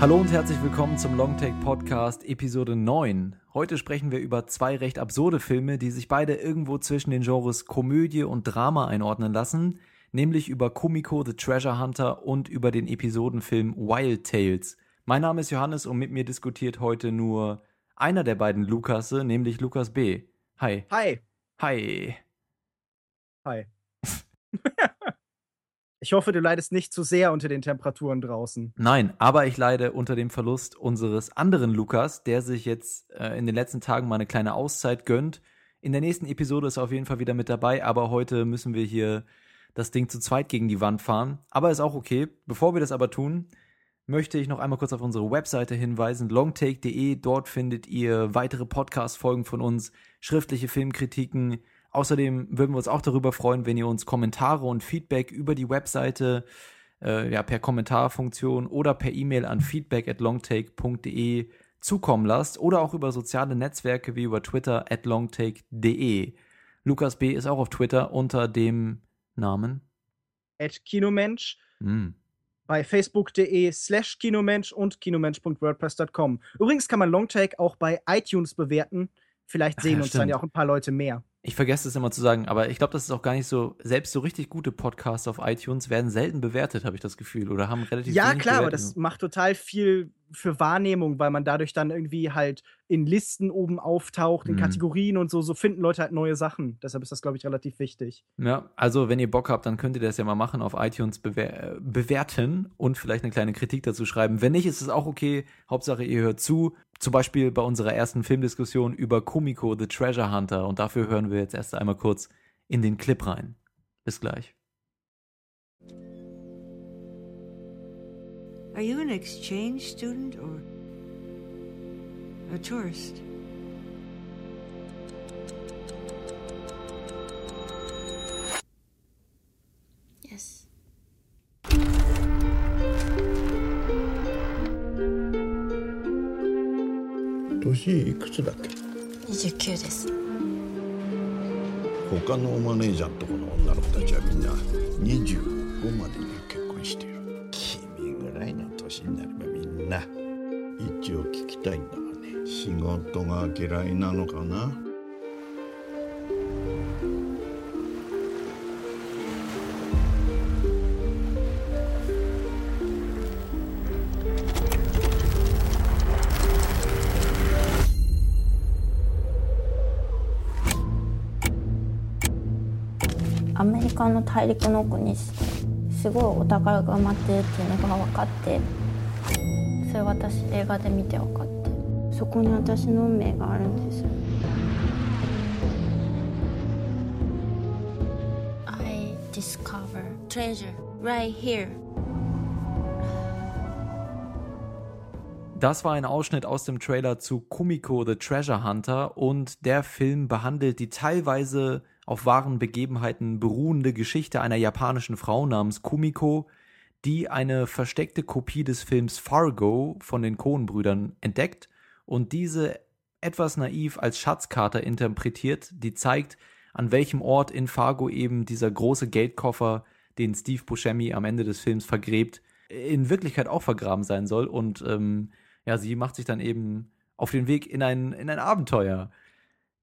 Hallo und herzlich willkommen zum Longtake Podcast Episode 9. Heute sprechen wir über zwei recht absurde Filme, die sich beide irgendwo zwischen den Genres Komödie und Drama einordnen lassen, nämlich über Kumiko the Treasure Hunter und über den Episodenfilm Wild Tales. Mein Name ist Johannes und mit mir diskutiert heute nur einer der beiden Lukasse, nämlich Lukas B. Hi. Hi. Hi. Hi. ich hoffe, du leidest nicht zu sehr unter den Temperaturen draußen. Nein, aber ich leide unter dem Verlust unseres anderen Lukas, der sich jetzt äh, in den letzten Tagen mal eine kleine Auszeit gönnt. In der nächsten Episode ist er auf jeden Fall wieder mit dabei, aber heute müssen wir hier das Ding zu zweit gegen die Wand fahren. Aber ist auch okay. Bevor wir das aber tun, möchte ich noch einmal kurz auf unsere Webseite hinweisen, longtake.de. Dort findet ihr weitere Podcast-Folgen von uns, schriftliche Filmkritiken. Außerdem würden wir uns auch darüber freuen, wenn ihr uns Kommentare und Feedback über die Webseite, äh, ja, per Kommentarfunktion oder per E-Mail an feedback at longtake.de zukommen lasst oder auch über soziale Netzwerke wie über Twitter at longtake.de. Lukas B. ist auch auf Twitter unter dem Namen? At Kinomensch. Mm bei facebook.de slash kinomensch und kinomensch.wordpress.com. Übrigens kann man Longtake auch bei iTunes bewerten. Vielleicht sehen ja, uns dann ja auch ein paar Leute mehr. Ich vergesse es immer zu sagen, aber ich glaube, das ist auch gar nicht so, selbst so richtig gute Podcasts auf iTunes werden selten bewertet, habe ich das Gefühl, oder haben relativ Ja, klar, bewertet. aber das macht total viel für Wahrnehmung, weil man dadurch dann irgendwie halt in Listen oben auftaucht, in mhm. Kategorien und so, so finden Leute halt neue Sachen. Deshalb ist das, glaube ich, relativ wichtig. Ja, also wenn ihr Bock habt, dann könnt ihr das ja mal machen, auf iTunes bewer bewerten und vielleicht eine kleine Kritik dazu schreiben. Wenn nicht, ist es auch okay. Hauptsache, ihr hört zu. Zum Beispiel bei unserer ersten Filmdiskussion über Kumiko, The Treasure Hunter. Und dafür hören wir jetzt erst einmal kurz in den Clip rein. Bis gleich. Are you an exchange student or a tourist? Yes. 年いくつだっけ29です他のマネージャーとこの女の子たちはみんな25までには結婚して 仕事が嫌いなのかな？アメリカの大陸の奥にすごいお宝が埋まってるっていうのが分かってそれ私映画で見て分かってそこに私の運命があるんですよ I discover treasure right here Das war ein Ausschnitt aus dem Trailer zu Kumiko the Treasure Hunter und der Film behandelt die teilweise auf wahren Begebenheiten beruhende Geschichte einer japanischen Frau namens Kumiko, die eine versteckte Kopie des Films Fargo von den Coen-Brüdern entdeckt und diese etwas naiv als Schatzkarte interpretiert, die zeigt, an welchem Ort in Fargo eben dieser große Geldkoffer, den Steve Buscemi am Ende des Films vergräbt, in Wirklichkeit auch vergraben sein soll. Und ähm, ja, sie macht sich dann eben auf den Weg in ein, in ein Abenteuer.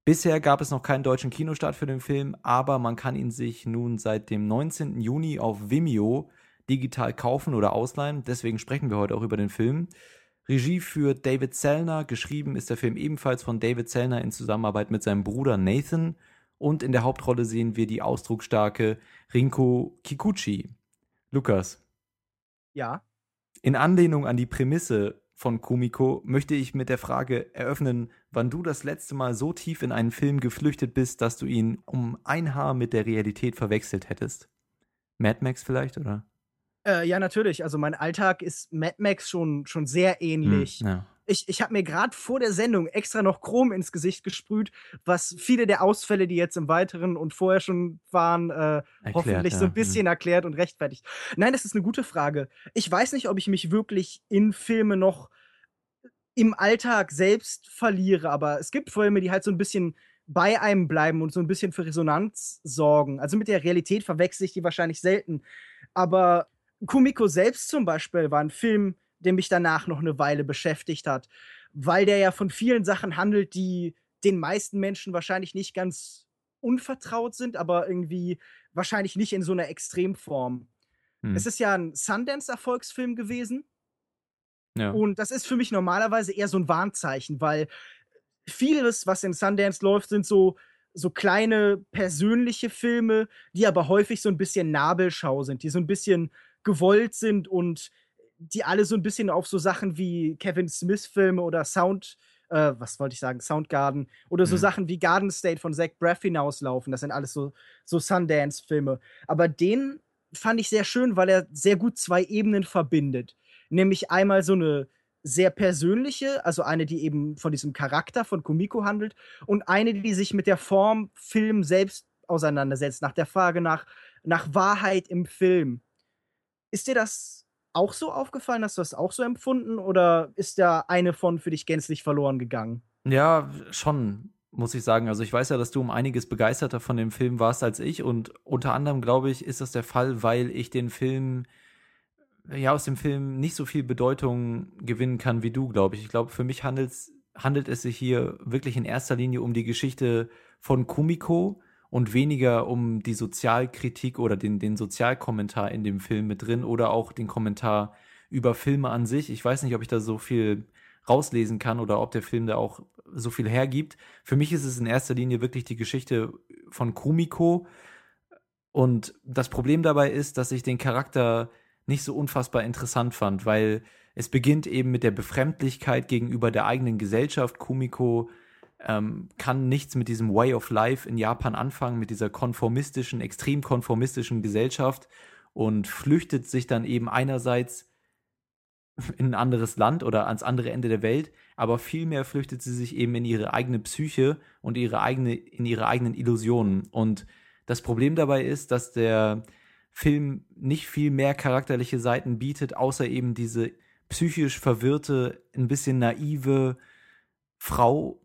Bisher gab es noch keinen deutschen Kinostart für den Film, aber man kann ihn sich nun seit dem 19. Juni auf Vimeo digital kaufen oder ausleihen. Deswegen sprechen wir heute auch über den Film. Regie führt David Zellner, geschrieben ist der Film ebenfalls von David Zellner in Zusammenarbeit mit seinem Bruder Nathan und in der Hauptrolle sehen wir die ausdrucksstarke Rinko Kikuchi. Lukas. Ja. In Anlehnung an die Prämisse von Kumiko möchte ich mit der Frage eröffnen, wann du das letzte Mal so tief in einen Film geflüchtet bist, dass du ihn um ein Haar mit der Realität verwechselt hättest. Mad Max vielleicht, oder? Äh, ja, natürlich. Also mein Alltag ist Mad Max schon, schon sehr ähnlich. Hm, ja. Ich, ich habe mir gerade vor der Sendung extra noch Chrom ins Gesicht gesprüht, was viele der Ausfälle, die jetzt im Weiteren und vorher schon waren, äh, Erklärt, hoffentlich ja. so ein bisschen Hm. erklärt und rechtfertigt. Nein, das ist eine gute Frage. Ich weiß nicht, ob ich mich wirklich in Filme noch im Alltag selbst verliere, aber es gibt Filme, die halt so ein bisschen bei einem bleiben und so ein bisschen für Resonanz sorgen. Also mit der Realität verwechsel ich die wahrscheinlich selten. Aber Kumiko selbst zum Beispiel war ein Film, der mich danach noch eine Weile beschäftigt hat, weil der ja von vielen Sachen handelt, die den meisten Menschen wahrscheinlich nicht ganz unvertraut sind, aber irgendwie wahrscheinlich nicht in so einer Extremform. Hm. Es ist ja ein Sundance-Erfolgsfilm gewesen. Ja. Und das ist für mich normalerweise eher so ein Warnzeichen, weil vieles, was in Sundance läuft, sind so, so kleine persönliche Filme, die aber häufig so ein bisschen Nabelschau sind, die so ein bisschen gewollt sind und die alle so ein bisschen auf so Sachen wie Kevin Smith-Filme oder Sound, äh, was wollte ich sagen, Soundgarden oder so Mhm. Sachen wie Garden State von Zach Braff hinauslaufen. Das sind alles so, so Sundance-Filme. Aber den fand ich sehr schön, weil er sehr gut zwei Ebenen verbindet. Nämlich einmal so eine sehr persönliche, also eine, die eben von diesem Charakter von Kumiko handelt und eine, die sich mit der Form Film selbst auseinandersetzt, nach der Frage nach, nach Wahrheit im Film. Ist dir das auch so aufgefallen? Hast du das auch so empfunden? Oder ist da eine von für dich gänzlich verloren gegangen? Ja, schon, muss ich sagen. Also ich weiß ja, dass du um einiges begeisterter von dem Film warst als ich und unter anderem, glaube ich, ist das der Fall, weil ich den Film, ja, aus dem Film nicht so viel Bedeutung gewinnen kann wie du, glaube ich. Ich glaube, für mich handelt es sich hier wirklich in erster Linie um die Geschichte von Kumiko und weniger um die Sozialkritik oder den, den Sozialkommentar in dem Film mit drin oder auch den Kommentar über Filme an sich. Ich weiß nicht, ob ich da so viel rauslesen kann oder ob der Film da auch so viel hergibt. Für mich ist es in erster Linie wirklich die Geschichte von Kumiko. Und das Problem dabei ist, dass ich den Charakter nicht so unfassbar interessant fand, weil es beginnt eben mit der Befremdlichkeit gegenüber der eigenen Gesellschaft. Kumiko ähm, kann nichts mit diesem Way of Life in Japan anfangen, mit dieser konformistischen, extrem konformistischen Gesellschaft und flüchtet sich dann eben einerseits in ein anderes Land oder ans andere Ende der Welt, aber vielmehr flüchtet sie sich eben in ihre eigene Psyche und ihre eigene, in ihre eigenen Illusionen. Und das Problem dabei ist, dass der Film nicht viel mehr charakterliche Seiten bietet, außer eben diese psychisch verwirrte, ein bisschen naive Frau,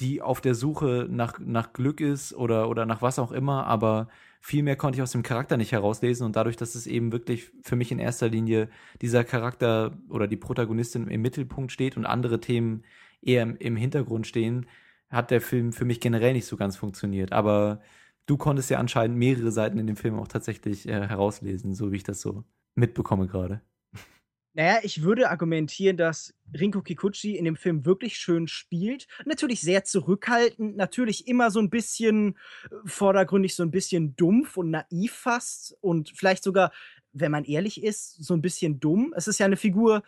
die auf der Suche nach, nach Glück ist oder, oder nach was auch immer, aber viel mehr konnte ich aus dem Charakter nicht herauslesen und dadurch, dass es eben wirklich für mich in erster Linie dieser Charakter oder die Protagonistin im Mittelpunkt steht und andere Themen eher im, im Hintergrund stehen, hat der Film für mich generell nicht so ganz funktioniert. Aber du konntest ja anscheinend mehrere Seiten in dem Film auch tatsächlich äh, herauslesen, so wie ich das so mitbekomme gerade. Naja, ich würde argumentieren, dass Rinko Kikuchi in dem Film wirklich schön spielt. Natürlich sehr zurückhaltend, natürlich immer so ein bisschen äh, vordergründig, so ein bisschen dumpf und naiv fast und vielleicht sogar, wenn man ehrlich ist, so ein bisschen dumm. Es ist ja eine Figur,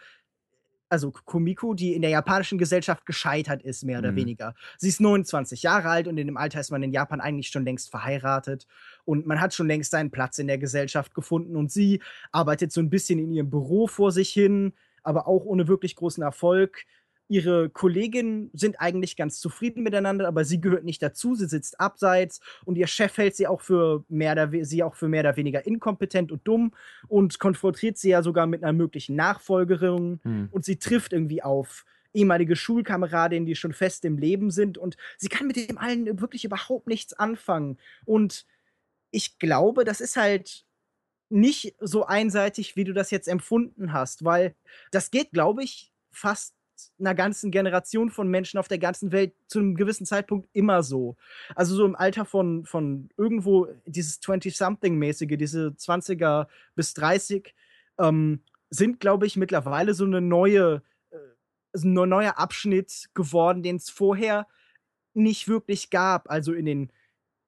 also Kumiko, die in der japanischen Gesellschaft gescheitert ist, mehr oder Mhm. weniger. Sie ist 29 Jahre alt und in dem Alter ist man in Japan eigentlich schon längst verheiratet und man hat schon längst seinen Platz in der Gesellschaft gefunden und sie arbeitet so ein bisschen in ihrem Büro vor sich hin, aber auch ohne wirklich großen Erfolg. Ihre Kolleginnen sind eigentlich ganz zufrieden miteinander, aber sie gehört nicht dazu. Sie sitzt abseits und ihr Chef hält sie auch für mehr oder, sie auch für mehr oder weniger inkompetent und dumm und konfrontiert sie ja sogar mit einer möglichen Nachfolgerin Hm. und sie trifft irgendwie auf ehemalige Schulkameradinnen, die schon fest im Leben sind und sie kann mit dem allen wirklich überhaupt nichts anfangen. Und ich glaube, das ist halt nicht so einseitig, wie du das jetzt empfunden hast, weil das geht, glaube ich, fast einer ganzen Generation von Menschen auf der ganzen Welt zu einem gewissen Zeitpunkt immer so. Also so im Alter von, von irgendwo dieses 20-something-mäßige, diese 20er bis 30, ähm, sind, glaube ich, mittlerweile so eine neue, äh, so ein neuer Abschnitt geworden, den es vorher nicht wirklich gab. Also in den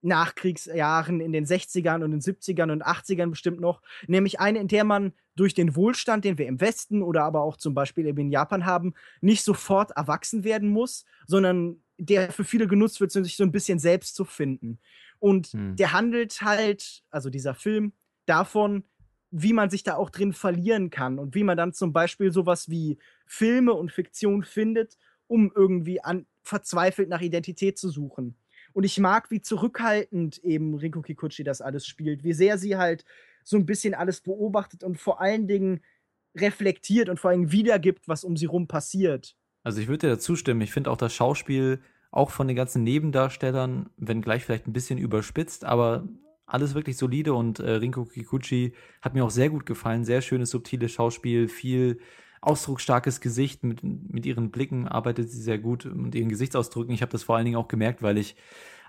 Nachkriegsjahren, in den 60ern und den 70ern und 80ern bestimmt noch. Nämlich eine, in der man durch den Wohlstand, den wir im Westen oder aber auch zum Beispiel eben in Japan haben, nicht sofort erwachsen werden muss, sondern der für viele genutzt wird, um sich so ein bisschen selbst zu finden. Und Hm. der handelt halt, also dieser Film, davon, wie man sich da auch drin verlieren kann und wie man dann zum Beispiel sowas wie Filme und Fiktion findet, um irgendwie an, verzweifelt nach Identität zu suchen. Und ich mag, wie zurückhaltend eben Rinko Kikuchi das alles spielt, wie sehr sie halt so ein bisschen alles beobachtet und vor allen Dingen reflektiert und vor allem wiedergibt, was um sie rum passiert. Also ich würde dir dazu stimmen. Ich finde auch das Schauspiel auch von den ganzen Nebendarstellern, wenn gleich vielleicht ein bisschen überspitzt, aber alles wirklich solide und äh, Rinko Kikuchi hat mir auch sehr gut gefallen. Sehr schönes, subtiles Schauspiel, viel ausdrucksstarkes Gesicht. Mit, mit ihren Blicken arbeitet sie sehr gut und ihren Gesichtsausdrücken. Ich habe das vor allen Dingen auch gemerkt, weil ich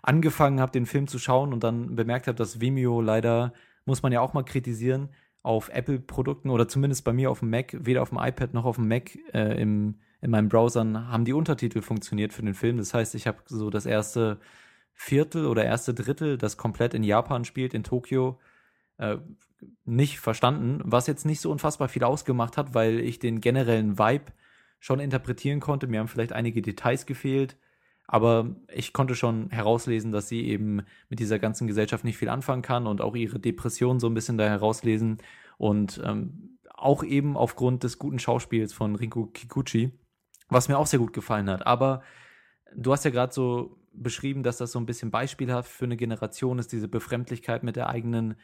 angefangen habe, den Film zu schauen und dann bemerkt habe, dass Vimeo leider, muss man ja auch mal kritisieren, auf Apple-Produkten oder zumindest bei mir auf dem Mac, weder auf dem iPad noch auf dem Mac äh, im, in meinen Browsern haben die Untertitel funktioniert für den Film. Das heißt, ich habe so das erste Viertel oder erste Drittel, das komplett in Japan spielt, in Tokio, äh, nicht verstanden, was jetzt nicht so unfassbar viel ausgemacht hat, weil ich den generellen Vibe schon interpretieren konnte. Mir haben vielleicht einige Details gefehlt, aber ich konnte schon herauslesen, dass sie eben mit dieser ganzen Gesellschaft nicht viel anfangen kann und auch ihre Depression so ein bisschen da herauslesen und ähm, auch eben aufgrund des guten Schauspiels von Rinko Kikuchi, was mir auch sehr gut gefallen hat. Aber du hast ja gerade so beschrieben, dass das so ein bisschen beispielhaft für eine Generation ist, diese Befremdlichkeit mit der eigenen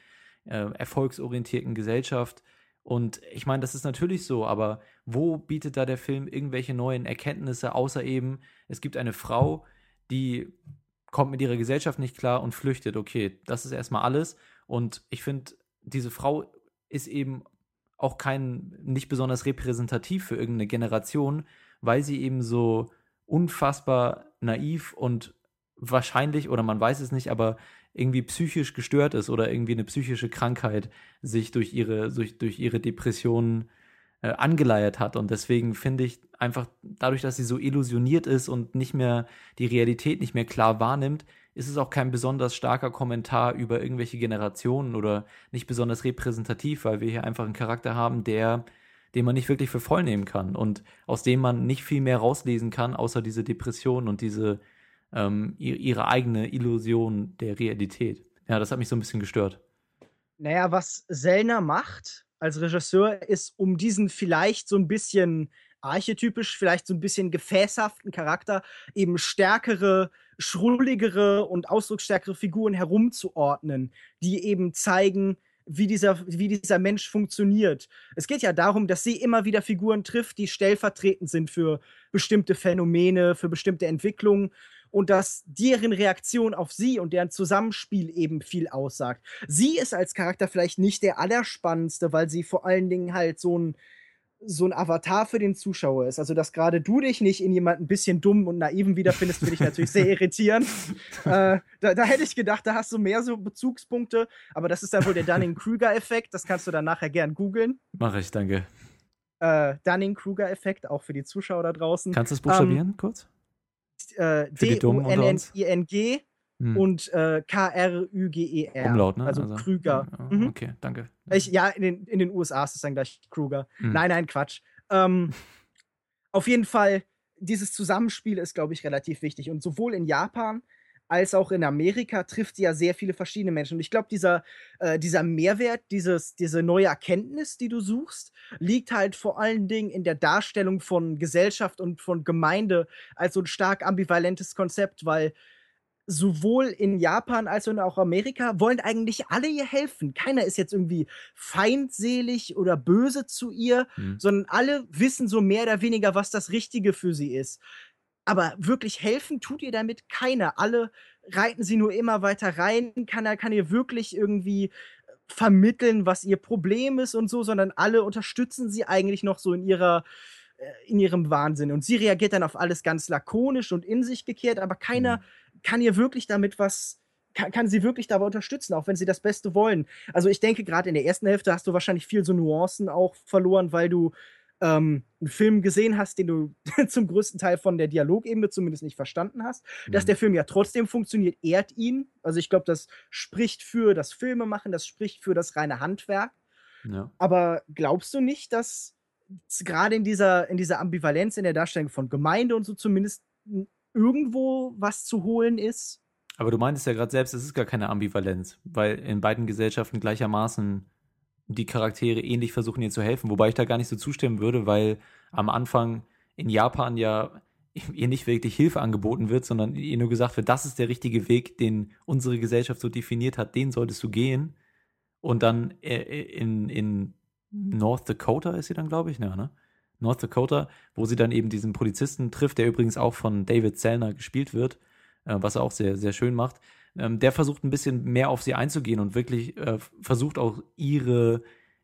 äh, erfolgsorientierten Gesellschaft. Und ich meine, das ist natürlich so, aber wo bietet da der Film irgendwelche neuen Erkenntnisse, außer eben, es gibt eine Frau, die kommt mit ihrer Gesellschaft nicht klar und flüchtet. Okay, das ist erstmal alles. Und ich finde, diese Frau ist eben auch kein, nicht besonders repräsentativ für irgendeine Generation, weil sie eben so unfassbar naiv und wahrscheinlich, oder man weiß es nicht, aber irgendwie psychisch gestört ist oder irgendwie eine psychische Krankheit sich durch ihre, durch, durch ihre Depressionen äh, angeleiert hat. Und deswegen finde ich einfach, dadurch, dass sie so illusioniert ist und nicht mehr die Realität nicht mehr klar wahrnimmt, ist es auch kein besonders starker Kommentar über irgendwelche Generationen oder nicht besonders repräsentativ, weil wir hier einfach einen Charakter haben, der den man nicht wirklich für voll nehmen kann und aus dem man nicht viel mehr rauslesen kann, außer diese Depression und diese ähm, ihre eigene Illusion der Realität. Ja, das hat mich so ein bisschen gestört. Naja, was Sellner macht als Regisseur, ist, um diesen vielleicht so ein bisschen archetypisch, vielleicht so ein bisschen gefäßhaften Charakter eben stärkere, schrulligere und ausdrucksstärkere Figuren herumzuordnen, die eben zeigen, wie dieser, wie dieser Mensch funktioniert. Es geht ja darum, dass sie immer wieder Figuren trifft, die stellvertretend sind für bestimmte Phänomene, für bestimmte Entwicklungen und dass deren Reaktion auf sie und deren Zusammenspiel eben viel aussagt. Sie ist als Charakter vielleicht nicht der allerspannendste, weil sie vor allen Dingen halt so ein so ein Avatar für den Zuschauer ist. Also, dass gerade du dich nicht in jemanden ein bisschen dumm und naiven wiederfindest, finde ich natürlich sehr irritierend. äh, da, da, hätte ich gedacht, da hast du mehr so Bezugspunkte, aber das ist dann wohl der Dunning-Kruger-Effekt. Das kannst du dann nachher gern googeln. Mache ich, danke. Äh, Dunning-Kruger-Effekt, auch für die Zuschauer da draußen. Kannst du es buchstabieren, ähm, kurz? Äh, D-U-N-N-I-N-G hm. und äh, K-R-Ü-G-E-R. Umlaut, ne? Also, also Krüger. Mhm. Okay, danke. Ich, ja, in den, in den USA ist es dann gleich Kruger. Hm. Nein, nein, Quatsch. Ähm, auf jeden Fall, dieses Zusammenspiel ist, glaube ich, relativ wichtig. Und sowohl in Japan als auch in Amerika trifft sie ja sehr viele verschiedene Menschen. Und ich glaube, dieser, äh, dieser Mehrwert, dieses, diese neue Erkenntnis, die du suchst, liegt halt vor allen Dingen in der Darstellung von Gesellschaft und von Gemeinde als so ein stark ambivalentes Konzept, weil sowohl in Japan als auch Amerika wollen eigentlich alle ihr helfen. Keiner ist jetzt irgendwie feindselig oder böse zu ihr, mhm. sondern alle wissen so mehr oder weniger, was das Richtige für sie ist. Aber wirklich helfen tut ihr damit keiner. Alle reiten sie nur immer weiter rein. Keiner kann ihr wirklich irgendwie äh, vermitteln, was ihr Problem ist und so, sondern alle unterstützen sie eigentlich noch so in ihrer äh, in ihrem Wahnsinn. Und sie reagiert dann auf alles ganz lakonisch und in sich gekehrt, aber keiner mhm. kann ihr wirklich damit was, kann, kann, sie wirklich dabei unterstützen, auch wenn sie das Beste wollen. Also ich denke, gerade in der ersten Hälfte hast du wahrscheinlich viel so Nuancen auch verloren, weil du ähm, einen Film gesehen hast, den du zum größten Teil von der Dialogebene zumindest nicht verstanden hast, mhm. dass der Film ja trotzdem funktioniert, ehrt ihn. Also ich glaube, das spricht für das Filmemachen, das spricht für das reine Handwerk. Ja. Aber glaubst du nicht, dass gerade in dieser, in dieser Ambivalenz in der Darstellung von Gemeinde und so zumindest irgendwo was zu holen ist? Aber du meintest ja gerade selbst, es ist gar keine Ambivalenz, weil in beiden Gesellschaften gleichermaßen die Charaktere ähnlich versuchen ihr zu helfen, wobei ich da gar nicht so zustimmen würde, weil am Anfang in Japan ja ihr nicht wirklich Hilfe angeboten wird, sondern ihr nur gesagt wird, das ist der richtige Weg, den unsere Gesellschaft so definiert hat, den solltest du gehen. Und dann äh, in, in North Dakota ist sie dann, glaube ich, ja, ne? North Dakota, wo sie dann eben diesen Polizisten trifft, der übrigens auch von David Zellner gespielt wird, äh, was er auch sehr, sehr schön macht ähm, der versucht ein bisschen mehr auf sie einzugehen und wirklich äh, versucht auch ihre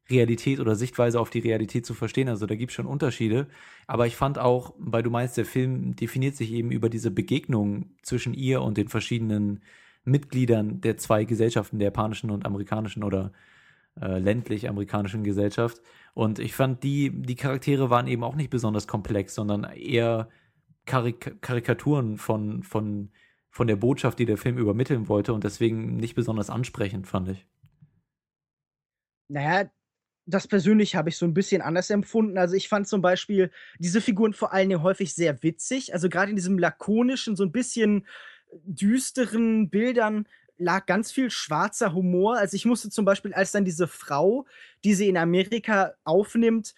Realität oder Sichtweise auf die Realität zu verstehen. Also da gibt es schon Unterschiede. Aber ich fand auch, weil du meinst, der Film definiert sich eben über diese Begegnung zwischen ihr und den verschiedenen Mitgliedern der zwei Gesellschaften, der japanischen und amerikanischen oder äh, ländlich-amerikanischen Gesellschaft. Und ich fand, die, die Charaktere waren eben auch nicht besonders komplex, sondern eher Karik Karikaturen von, von, von der Botschaft, die der Film übermitteln wollte und deswegen nicht besonders ansprechend, fand ich. Naja, das persönlich habe ich so ein bisschen anders empfunden. Also, ich fand zum Beispiel diese Figuren vor allen Dingen häufig sehr witzig. Also, gerade in diesem lakonischen, so ein bisschen düsteren Bildern lag ganz viel schwarzer Humor. Also, ich musste zum Beispiel, als dann diese Frau, die sie in Amerika aufnimmt,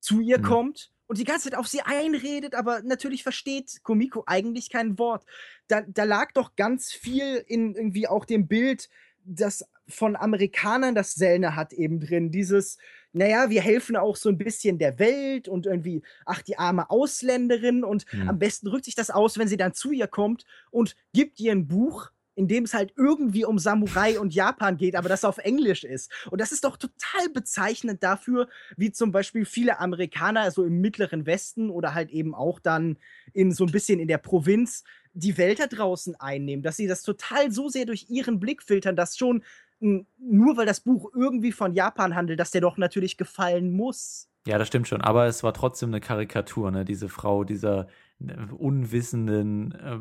zu ihr Mhm. kommt und die ganze Zeit auf sie einredet, aber natürlich versteht Komiko eigentlich kein Wort. Da da lag doch ganz viel in irgendwie auch dem Bild, das von Amerikanern das Sellner hat eben drin. Dieses, naja, wir helfen auch so ein bisschen der Welt und irgendwie, ach, die arme Ausländerin und mhm. am besten drückt sich das aus, wenn sie dann zu ihr kommt und gibt ihr ein Buch, in dem es halt irgendwie um Samurai und Japan geht, aber das auf Englisch ist. Und das ist doch total bezeichnend dafür, wie zum Beispiel viele Amerikaner so im mittleren Westen oder halt eben auch dann in so ein bisschen in der Provinz die Welt da draußen einnehmen, dass sie das total so sehr durch ihren Blick filtern, dass schon nur weil das Buch irgendwie von Japan handelt, dass der doch natürlich gefallen muss. Ja, das stimmt schon, aber es war trotzdem eine Karikatur, ne? Diese Frau, dieser unwissenden äh,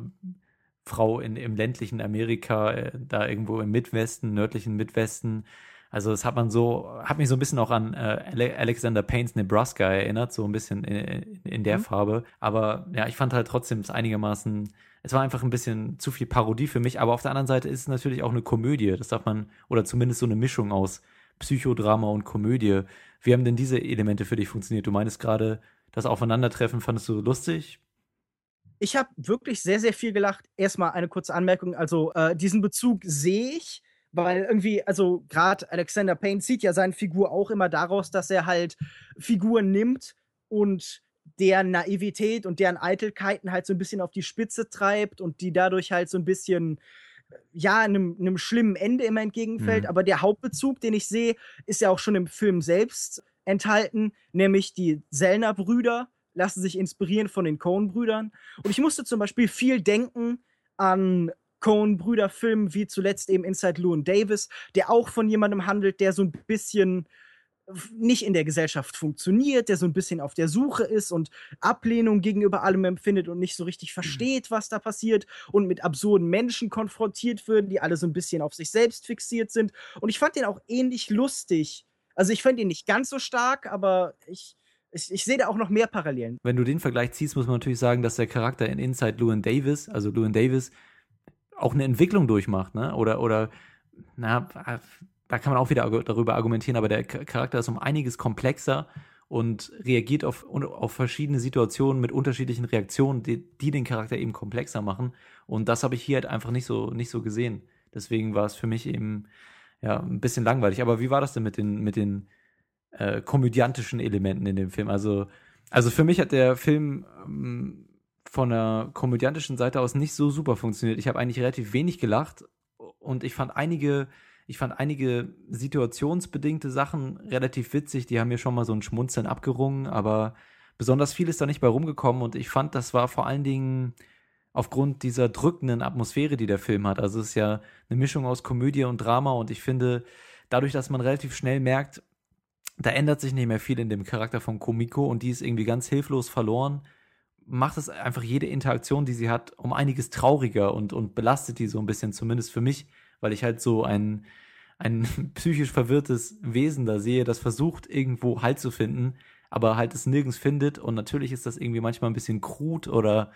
Frau in, im ländlichen Amerika, äh, da irgendwo im Midwesten, nördlichen Midwesten. Also das hat man so, hat mich so ein bisschen auch an äh, Alexander Paynes Nebraska erinnert, so ein bisschen in, in der mhm. Farbe. Aber ja, ich fand halt trotzdem es einigermaßen es war einfach ein bisschen zu viel Parodie für mich, aber auf der anderen Seite ist es natürlich auch eine Komödie. Das darf man, oder zumindest so eine Mischung aus Psychodrama und Komödie. Wie haben denn diese Elemente für dich funktioniert? Du meinst gerade, das Aufeinandertreffen fandest du lustig? Ich habe wirklich sehr, sehr viel gelacht. Erstmal eine kurze Anmerkung. Also, äh, diesen Bezug sehe ich, weil irgendwie, also gerade Alexander Payne zieht ja seine Figur auch immer daraus, dass er halt Figuren nimmt und deren Naivität und deren Eitelkeiten halt so ein bisschen auf die Spitze treibt und die dadurch halt so ein bisschen ja, einem, einem schlimmen Ende immer entgegenfällt. Mhm. Aber der Hauptbezug, den ich sehe, ist ja auch schon im Film selbst enthalten, nämlich die Sellner-Brüder lassen sich inspirieren von den Coen-Brüdern. Und ich musste zum Beispiel viel denken an Coen-Brüder-Filmen, wie zuletzt eben Inside Llewyn Davis, der auch von jemandem handelt, der so ein bisschen nicht in der Gesellschaft funktioniert, der so ein bisschen auf der Suche ist und Ablehnung gegenüber allem empfindet und nicht so richtig mhm. versteht, was da passiert und mit absurden Menschen konfrontiert wird, die alle so ein bisschen auf sich selbst fixiert sind. Und ich fand den auch ähnlich lustig. Also ich fand ihn nicht ganz so stark, aber ich, ich, ich sehe da auch noch mehr Parallelen. Wenn du den Vergleich ziehst, muss man natürlich sagen, dass der Charakter in Inside Llewyn Davis, also Llewyn Davis, auch eine Entwicklung durchmacht, ne? Oder, oder, na, da kann man auch wieder darüber argumentieren, aber der Charakter ist um einiges komplexer und reagiert auf, auf verschiedene Situationen mit unterschiedlichen Reaktionen, die, die den Charakter eben komplexer machen. Und das habe ich hier halt einfach nicht so, nicht so gesehen. Deswegen war es für mich eben ja, ein bisschen langweilig. Aber wie war das denn mit den, mit den äh, komödiantischen Elementen in dem Film? Also, also für mich hat der Film ähm, von der komödiantischen Seite aus nicht so super funktioniert. Ich habe eigentlich relativ wenig gelacht und ich fand einige ich fand einige situationsbedingte Sachen relativ witzig. Die haben mir schon mal so ein Schmunzeln abgerungen, aber besonders viel ist da nicht bei rumgekommen und ich fand, das war vor allen Dingen aufgrund dieser drückenden Atmosphäre, die der Film hat. Also es ist ja eine Mischung aus Komödie und Drama und ich finde, dadurch, dass man relativ schnell merkt, da ändert sich nicht mehr viel in dem Charakter von Komiko und die ist irgendwie ganz hilflos verloren, macht es einfach jede Interaktion, die sie hat, um einiges trauriger und, und belastet die so ein bisschen, zumindest für mich weil ich halt so ein, ein psychisch verwirrtes Wesen da sehe, das versucht, irgendwo Halt zu finden, aber halt es nirgends findet. Und natürlich ist das irgendwie manchmal ein bisschen krut oder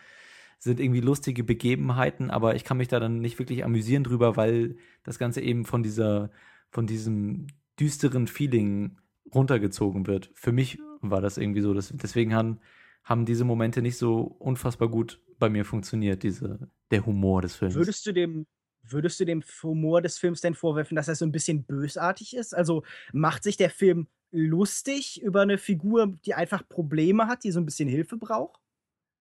sind irgendwie lustige Begebenheiten, aber ich kann mich da dann nicht wirklich amüsieren drüber, weil das Ganze eben von dieser, von diesem düsteren Feeling runtergezogen wird. Für mich war das irgendwie so. Das, deswegen haben, haben diese Momente nicht so unfassbar gut bei mir funktioniert, diese, der Humor des Films. Würdest du dem Würdest du dem Humor des Films denn vorwerfen, dass er so ein bisschen bösartig ist? Also macht sich der Film lustig über eine Figur, die einfach Probleme hat, die so ein bisschen Hilfe braucht?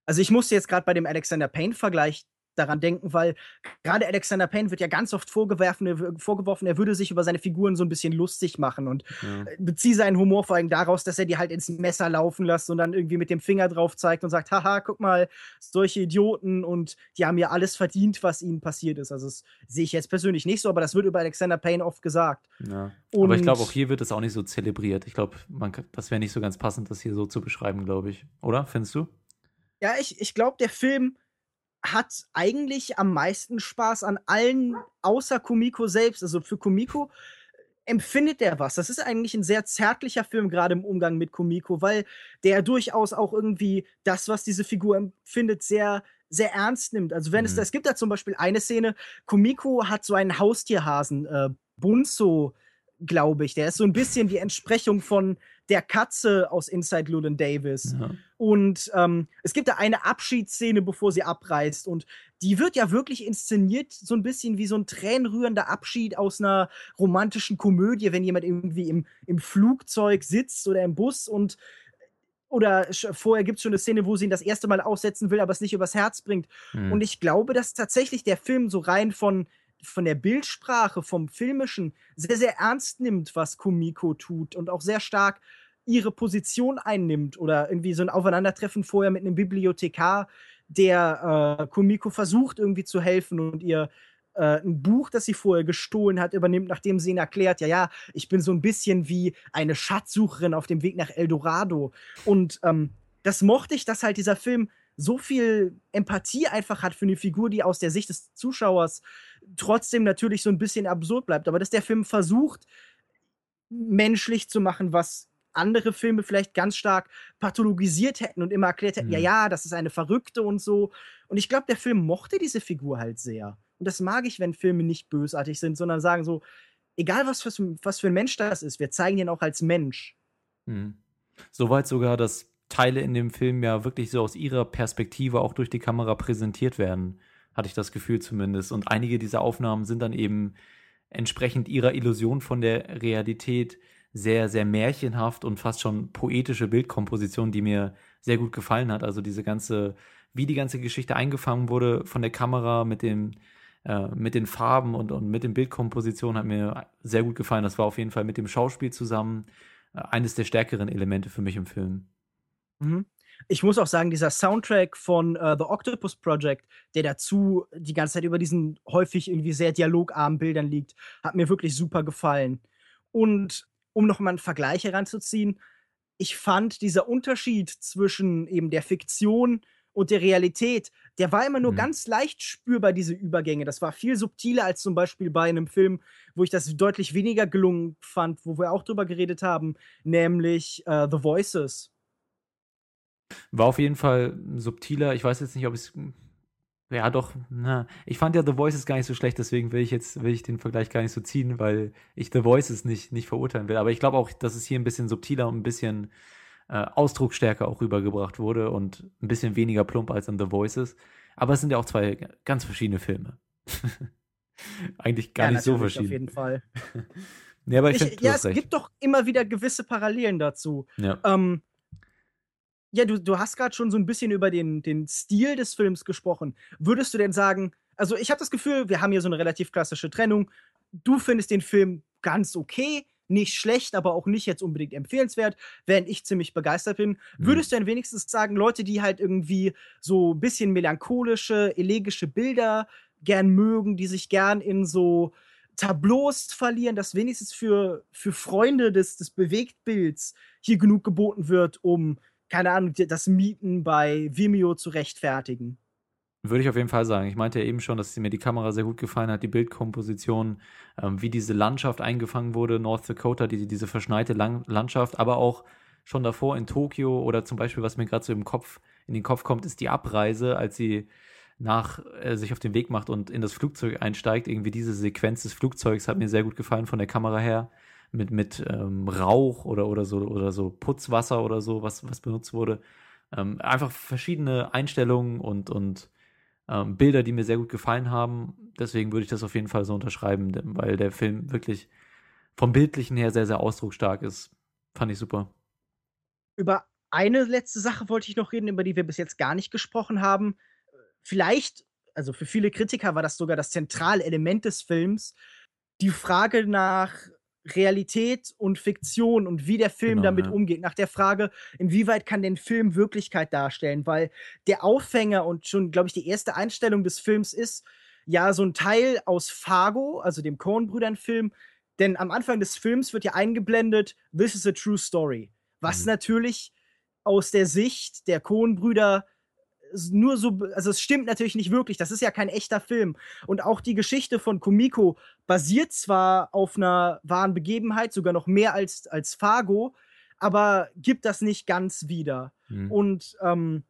Also ich musste jetzt gerade bei dem Alexander Payne-Vergleich daran denken, weil gerade Alexander Payne wird ja ganz oft vorgeworfen, vorgeworfen, er würde sich über seine Figuren so ein bisschen lustig machen und ja. Äh, beziehe seinen Humor vor allem daraus, dass er die halt ins Messer laufen lässt und dann irgendwie mit dem Finger drauf zeigt und sagt, haha, guck mal, solche Idioten und die haben ja alles verdient, was ihnen passiert ist. Also das sehe ich jetzt persönlich nicht so, aber das wird über Alexander Payne oft gesagt. Ja. aber ich glaube, auch hier wird es auch nicht so zelebriert. Ich glaube, das wäre nicht so ganz passend, das hier so zu beschreiben, glaube ich. Oder? Findest du? Ja, ich, ich glaube, der Film hat eigentlich am meisten Spaß an allen außer Kumiko selbst. Also für Kumiko empfindet er was. Das ist eigentlich ein sehr zärtlicher Film, gerade im Umgang mit Kumiko, weil der durchaus auch irgendwie das, was diese Figur empfindet, sehr, sehr ernst nimmt. Also wenn mhm. es, es gibt da zum Beispiel eine Szene, Kumiko hat so einen Haustierhasen, äh, Bunzo, glaube ich. Der ist so ein bisschen die Entsprechung von der Katze aus Inside Llewyn Davis. Ja. Und ähm, es gibt da eine Abschiedsszene, bevor sie abreist. Und die wird ja wirklich inszeniert, so ein bisschen wie so ein tränenrührender Abschied aus einer romantischen Komödie, wenn jemand irgendwie im, im Flugzeug sitzt oder im Bus und oder vorher gibt es schon eine Szene, wo sie ihn das erste Mal aussetzen will, aber es nicht übers Herz bringt. Mhm. Und ich glaube, dass tatsächlich der Film so rein von von der Bildsprache, vom Filmischen sehr, sehr ernst nimmt, was Kumiko tut und auch sehr stark ihre Position einnimmt oder irgendwie so ein Aufeinandertreffen vorher mit einem Bibliothekar, der äh, Kumiko versucht irgendwie zu helfen und ihr äh, ein Buch, das sie vorher gestohlen hat, übernimmt, nachdem sie ihn erklärt, ja, ja, ich bin so ein bisschen wie eine Schatzsucherin auf dem Weg nach Eldorado. Und ähm, das mochte ich, dass halt dieser Film so viel Empathie einfach hat für eine Figur, die aus der Sicht des Zuschauers trotzdem natürlich so ein bisschen absurd bleibt. Aber dass der Film versucht, menschlich zu machen, was andere Filme vielleicht ganz stark pathologisiert hätten und immer erklärt hätten, mhm. ja, ja, das ist eine Verrückte und so. Und ich glaube, der Film mochte diese Figur halt sehr. Und das mag ich, wenn Filme nicht bösartig sind, sondern sagen so, egal was für, was für ein Mensch das ist, wir zeigen ihn auch als Mensch. Mhm. Soweit sogar, dass Teile in dem Film ja wirklich so aus ihrer Perspektive auch durch die Kamera präsentiert werden, hatte ich das Gefühl zumindest. Und einige dieser Aufnahmen sind dann eben entsprechend ihrer Illusion von der Realität sehr, sehr märchenhaft und fast schon poetische Bildkomposition, die mir sehr gut gefallen hat. Also diese ganze, wie die ganze Geschichte eingefangen wurde von der Kamera mit dem, äh, mit den Farben und, und mit den Bildkompositionen hat mir sehr gut gefallen. Das war auf jeden Fall mit dem Schauspiel zusammen äh, eines der stärkeren Elemente für mich im Film. Mhm. Ich muss auch sagen, dieser Soundtrack von uh, The Octopus Project, der dazu die ganze Zeit über diesen häufig irgendwie sehr dialogarmen Bildern liegt, hat mir wirklich super gefallen. Und um noch mal einen Vergleich heranzuziehen, ich fand dieser Unterschied zwischen eben der Fiktion und der Realität, der war immer nur mhm. ganz leicht spürbar, diese Übergänge. Das war viel subtiler als zum Beispiel bei einem Film, wo ich das deutlich weniger gelungen fand, wo wir auch drüber geredet haben, nämlich uh, The Voices. War auf jeden Fall subtiler. Ich weiß jetzt nicht, ob es. Ja, doch, na. Ich fand ja The Voices gar nicht so schlecht, deswegen will ich jetzt, will ich den Vergleich gar nicht so ziehen, weil ich The Voices nicht, nicht verurteilen will. Aber ich glaube auch, dass es hier ein bisschen subtiler und ein bisschen äh, ausdrucksstärker auch rübergebracht wurde und ein bisschen weniger plump als in The Voices. Aber es sind ja auch zwei ganz verschiedene Filme. Eigentlich gar ja, nicht so verschieden. Auf jeden Fall. ja, aber ich, ich find, ja, es recht. gibt doch immer wieder gewisse Parallelen dazu. Ja. Ähm, ja, du, du hast gerade schon so ein bisschen über den, den Stil des Films gesprochen. Würdest du denn sagen, also ich habe das Gefühl, wir haben hier so eine relativ klassische Trennung. Du findest den Film ganz okay, nicht schlecht, aber auch nicht jetzt unbedingt empfehlenswert, während ich ziemlich begeistert bin. Mhm. Würdest du denn wenigstens sagen, Leute, die halt irgendwie so ein bisschen melancholische, elegische Bilder gern mögen, die sich gern in so Tableaus verlieren, dass wenigstens für, für Freunde des, des Bewegtbilds hier genug geboten wird, um keine Ahnung, das Mieten bei Vimeo zu rechtfertigen. Würde ich auf jeden Fall sagen. Ich meinte ja eben schon, dass mir die Kamera sehr gut gefallen hat, die Bildkomposition, ähm, wie diese Landschaft eingefangen wurde, North Dakota, die, diese verschneite Lang Landschaft, aber auch schon davor in Tokio oder zum Beispiel, was mir gerade so im Kopf, in den Kopf kommt, ist die Abreise, als sie nach äh, sich auf den Weg macht und in das Flugzeug einsteigt. Irgendwie diese Sequenz des Flugzeugs hat mir sehr gut gefallen von der Kamera her mit, mit ähm, Rauch oder, oder so oder so Putzwasser oder so, was, was benutzt wurde. Ähm, einfach verschiedene Einstellungen und, und ähm, Bilder, die mir sehr gut gefallen haben. Deswegen würde ich das auf jeden Fall so unterschreiben, weil der Film wirklich vom Bildlichen her sehr, sehr ausdrucksstark ist. Fand ich super. Über eine letzte Sache wollte ich noch reden, über die wir bis jetzt gar nicht gesprochen haben. Vielleicht also für viele Kritiker war das sogar das zentrale Element des Films, die Frage nach Realität und Fiktion und wie der Film Genau, damit ja. umgeht, nach der Frage, inwieweit kann den Film Wirklichkeit darstellen, weil der Aufhänger und schon, glaube ich, die erste Einstellung des Films ist ja so ein Teil aus Fargo, also dem Coen-Brüdern-Film, denn am Anfang des Films wird ja eingeblendet, this is a true story, was Mhm. natürlich aus der Sicht der Coen-Brüder s- nur so, also es stimmt natürlich nicht wirklich, das ist ja kein echter Film. Und auch die Geschichte von Kumiko basiert zwar auf einer wahren Begebenheit, sogar noch mehr als, als Fargo, aber gibt das nicht ganz wieder. Hm. Und ähm,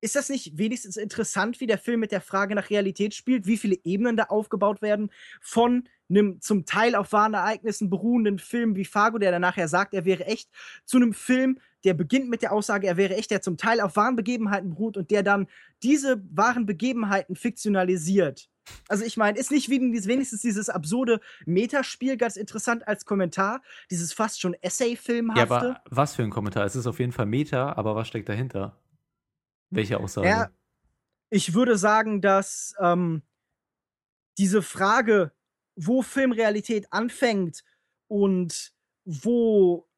ist das nicht wenigstens interessant, wie der Film mit der Frage nach Realität spielt, wie viele Ebenen da aufgebaut werden von einem zum Teil auf wahren Ereignissen beruhenden Film wie Fargo, der dann nachher sagt, er wäre echt, zu einem Film, der beginnt mit der Aussage, er wäre echt, der zum Teil auf wahren Begebenheiten beruht und der dann diese wahren Begebenheiten fiktionalisiert. Also ich meine, ist nicht wenigstens dieses absurde Metaspiel ganz interessant als Kommentar, dieses fast schon Ja, Essay-Filmhafte? aber was für ein Kommentar? Es ist auf jeden Fall Meta, aber was steckt dahinter? Welche Aussage? Ja, ich würde sagen, dass ähm, diese Frage, wo Filmrealität anfängt und wo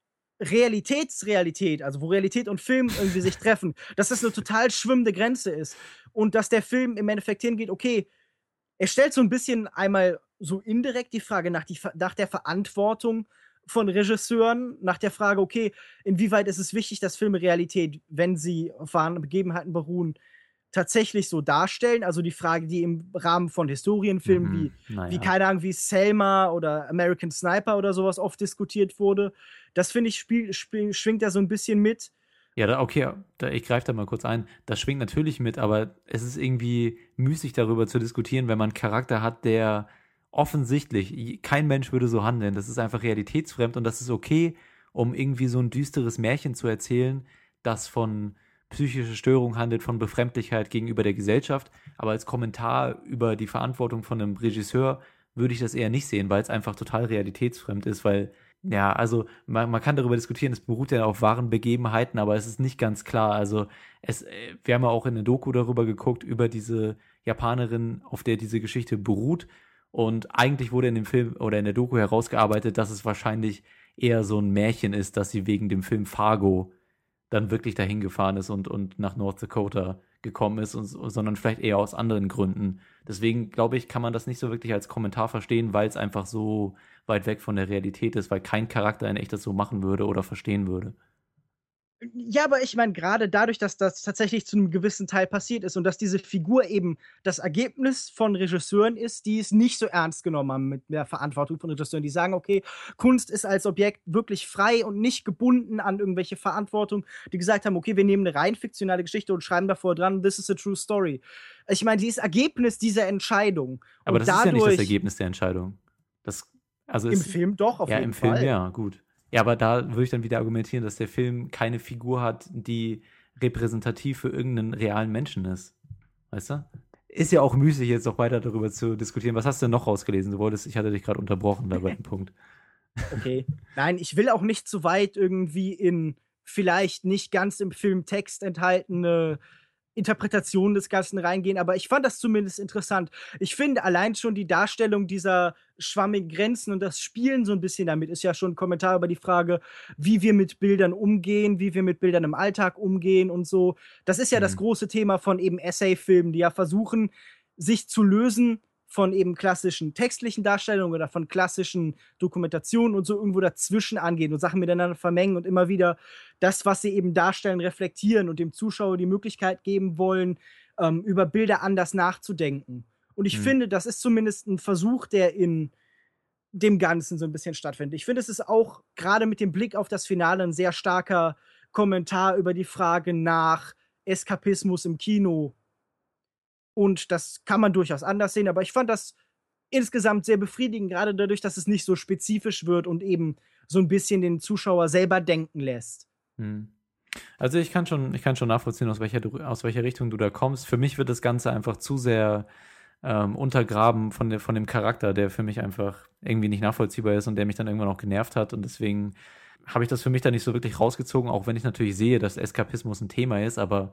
Realitätsrealität, also wo Realität und Film irgendwie sich treffen, dass das eine total schwimmende Grenze ist. Und dass der Film im Endeffekt hingeht, okay, er stellt so ein bisschen einmal so indirekt die Frage nach, die, nach der Verantwortung von Regisseuren, nach der Frage, okay, inwieweit ist es wichtig, dass Filme Realität, wenn sie auf wahren Begebenheiten beruhen, tatsächlich so darstellen? Also die Frage, die im Rahmen von Historienfilmen Mhm, wie naja. wie, keine Ahnung, wie Selma oder American Sniper oder sowas oft diskutiert wurde. Das finde ich, spiel, spiel, schwingt da so ein bisschen mit. Ja, da, okay, da, ich greife da mal kurz ein. Das schwingt natürlich mit, aber es ist irgendwie müßig darüber zu diskutieren, wenn man einen Charakter hat, der offensichtlich, kein Mensch würde so handeln. Das ist einfach realitätsfremd und das ist okay, um irgendwie so ein düsteres Märchen zu erzählen, das von psychischer Störung handelt, von Befremdlichkeit gegenüber der Gesellschaft. Aber als Kommentar über die Verantwortung von einem Regisseur würde ich das eher nicht sehen, weil es einfach total realitätsfremd ist, weil ja, also man, man kann darüber diskutieren, es beruht ja auf wahren Begebenheiten, aber es ist nicht ganz klar. Also es, äh, wir haben ja auch in der Doku darüber geguckt, über diese Japanerin, auf der diese Geschichte beruht. Und eigentlich wurde in dem Film oder in der Doku herausgearbeitet, dass es wahrscheinlich eher so ein Märchen ist, dass sie wegen dem Film Fargo dann wirklich dahin gefahren ist und, und nach North Dakota gekommen ist, und, sondern vielleicht eher aus anderen Gründen. Deswegen glaube ich, kann man das nicht so wirklich als Kommentar verstehen, weil es einfach so weit weg von der Realität ist, weil kein Charakter in echt das so machen würde oder verstehen würde. Ja, aber ich meine, gerade dadurch, dass das tatsächlich zu einem gewissen Teil passiert ist und dass diese Figur eben das Ergebnis von Regisseuren ist, die es nicht so ernst genommen haben mit der Verantwortung von Regisseuren. Die sagen, okay, Kunst ist als Objekt wirklich frei und nicht gebunden an irgendwelche Verantwortung. Die gesagt haben, okay, wir nehmen eine rein fiktionale Geschichte und schreiben davor dran, this is a true story. Ich meine, die ist Ergebnis dieser Entscheidung. Aber und das ist ja nicht das Ergebnis der Entscheidung. Das, also Im Film doch, auf ja, jeden im Film Fall. ja, gut. Ja, aber da würde ich dann wieder argumentieren, dass der Film keine Figur hat, die repräsentativ für irgendeinen realen Menschen ist. Weißt du? Ist ja auch müßig, jetzt noch weiter darüber zu diskutieren. Was hast du denn noch rausgelesen? Du wolltest, ich hatte dich gerade unterbrochen da bei dem Punkt. Okay. Nein, ich will auch nicht zu weit irgendwie in vielleicht nicht ganz im Filmtext enthaltene Interpretation des Ganzen reingehen, aber ich fand das zumindest interessant. Ich finde allein schon die Darstellung dieser schwammigen Grenzen und das Spielen so ein bisschen damit ist ja schon ein Kommentar über die Frage, wie wir mit Bildern umgehen, wie wir mit Bildern im Alltag umgehen und so. Das ist ja das Mhm. große Thema von eben Essay-Filmen, die ja versuchen, sich zu lösen von eben klassischen textlichen Darstellungen oder von klassischen Dokumentationen und so irgendwo dazwischen angehen und Sachen miteinander vermengen und immer wieder das, was sie eben darstellen, reflektieren und dem Zuschauer die Möglichkeit geben wollen, ähm, über Bilder anders nachzudenken. Und ich Mhm. finde, das ist zumindest ein Versuch, der in dem Ganzen so ein bisschen stattfindet. Ich finde, es ist auch gerade mit dem Blick auf das Finale ein sehr starker Kommentar über die Frage nach Eskapismus im Kino. Und das kann man durchaus anders sehen, aber ich fand das insgesamt sehr befriedigend, gerade dadurch, dass es nicht so spezifisch wird und eben so ein bisschen den Zuschauer selber denken lässt. Hm. Also ich kann schon, ich kann schon nachvollziehen, aus welcher, aus welcher Richtung du da kommst. Für mich wird das Ganze einfach zu sehr ähm, untergraben von, der, von dem Charakter, der für mich einfach irgendwie nicht nachvollziehbar ist und der mich dann irgendwann auch genervt hat. Und deswegen habe ich das für mich dann nicht so wirklich rausgezogen, auch wenn ich natürlich sehe, dass Eskapismus ein Thema ist, aber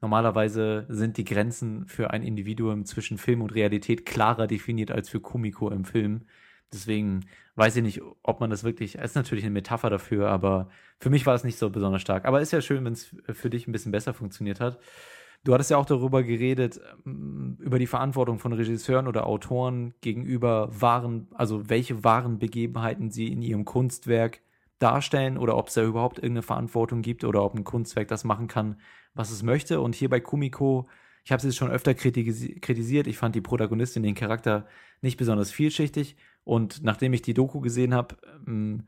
normalerweise sind die Grenzen für ein Individuum zwischen Film und Realität klarer definiert als für Kumiko im Film. Deswegen weiß ich nicht, ob man das wirklich, ist natürlich eine Metapher dafür, aber für mich war es nicht so besonders stark. Aber ist ja schön, wenn es für dich ein bisschen besser funktioniert hat. Du hattest ja auch darüber geredet, ähm, über die Verantwortung von Regisseuren oder Autoren gegenüber wahren, also welche wahren Begebenheiten sie in ihrem Kunstwerk darstellen oder ob es da überhaupt irgendeine Verantwortung gibt oder ob ein Kunstwerk das machen kann, was es möchte. Und hier bei Kumiko, ich habe jetzt schon öfter kritisiert, ich fand die Protagonistin, den Charakter nicht besonders vielschichtig. Und nachdem ich die Doku gesehen habe, ähm,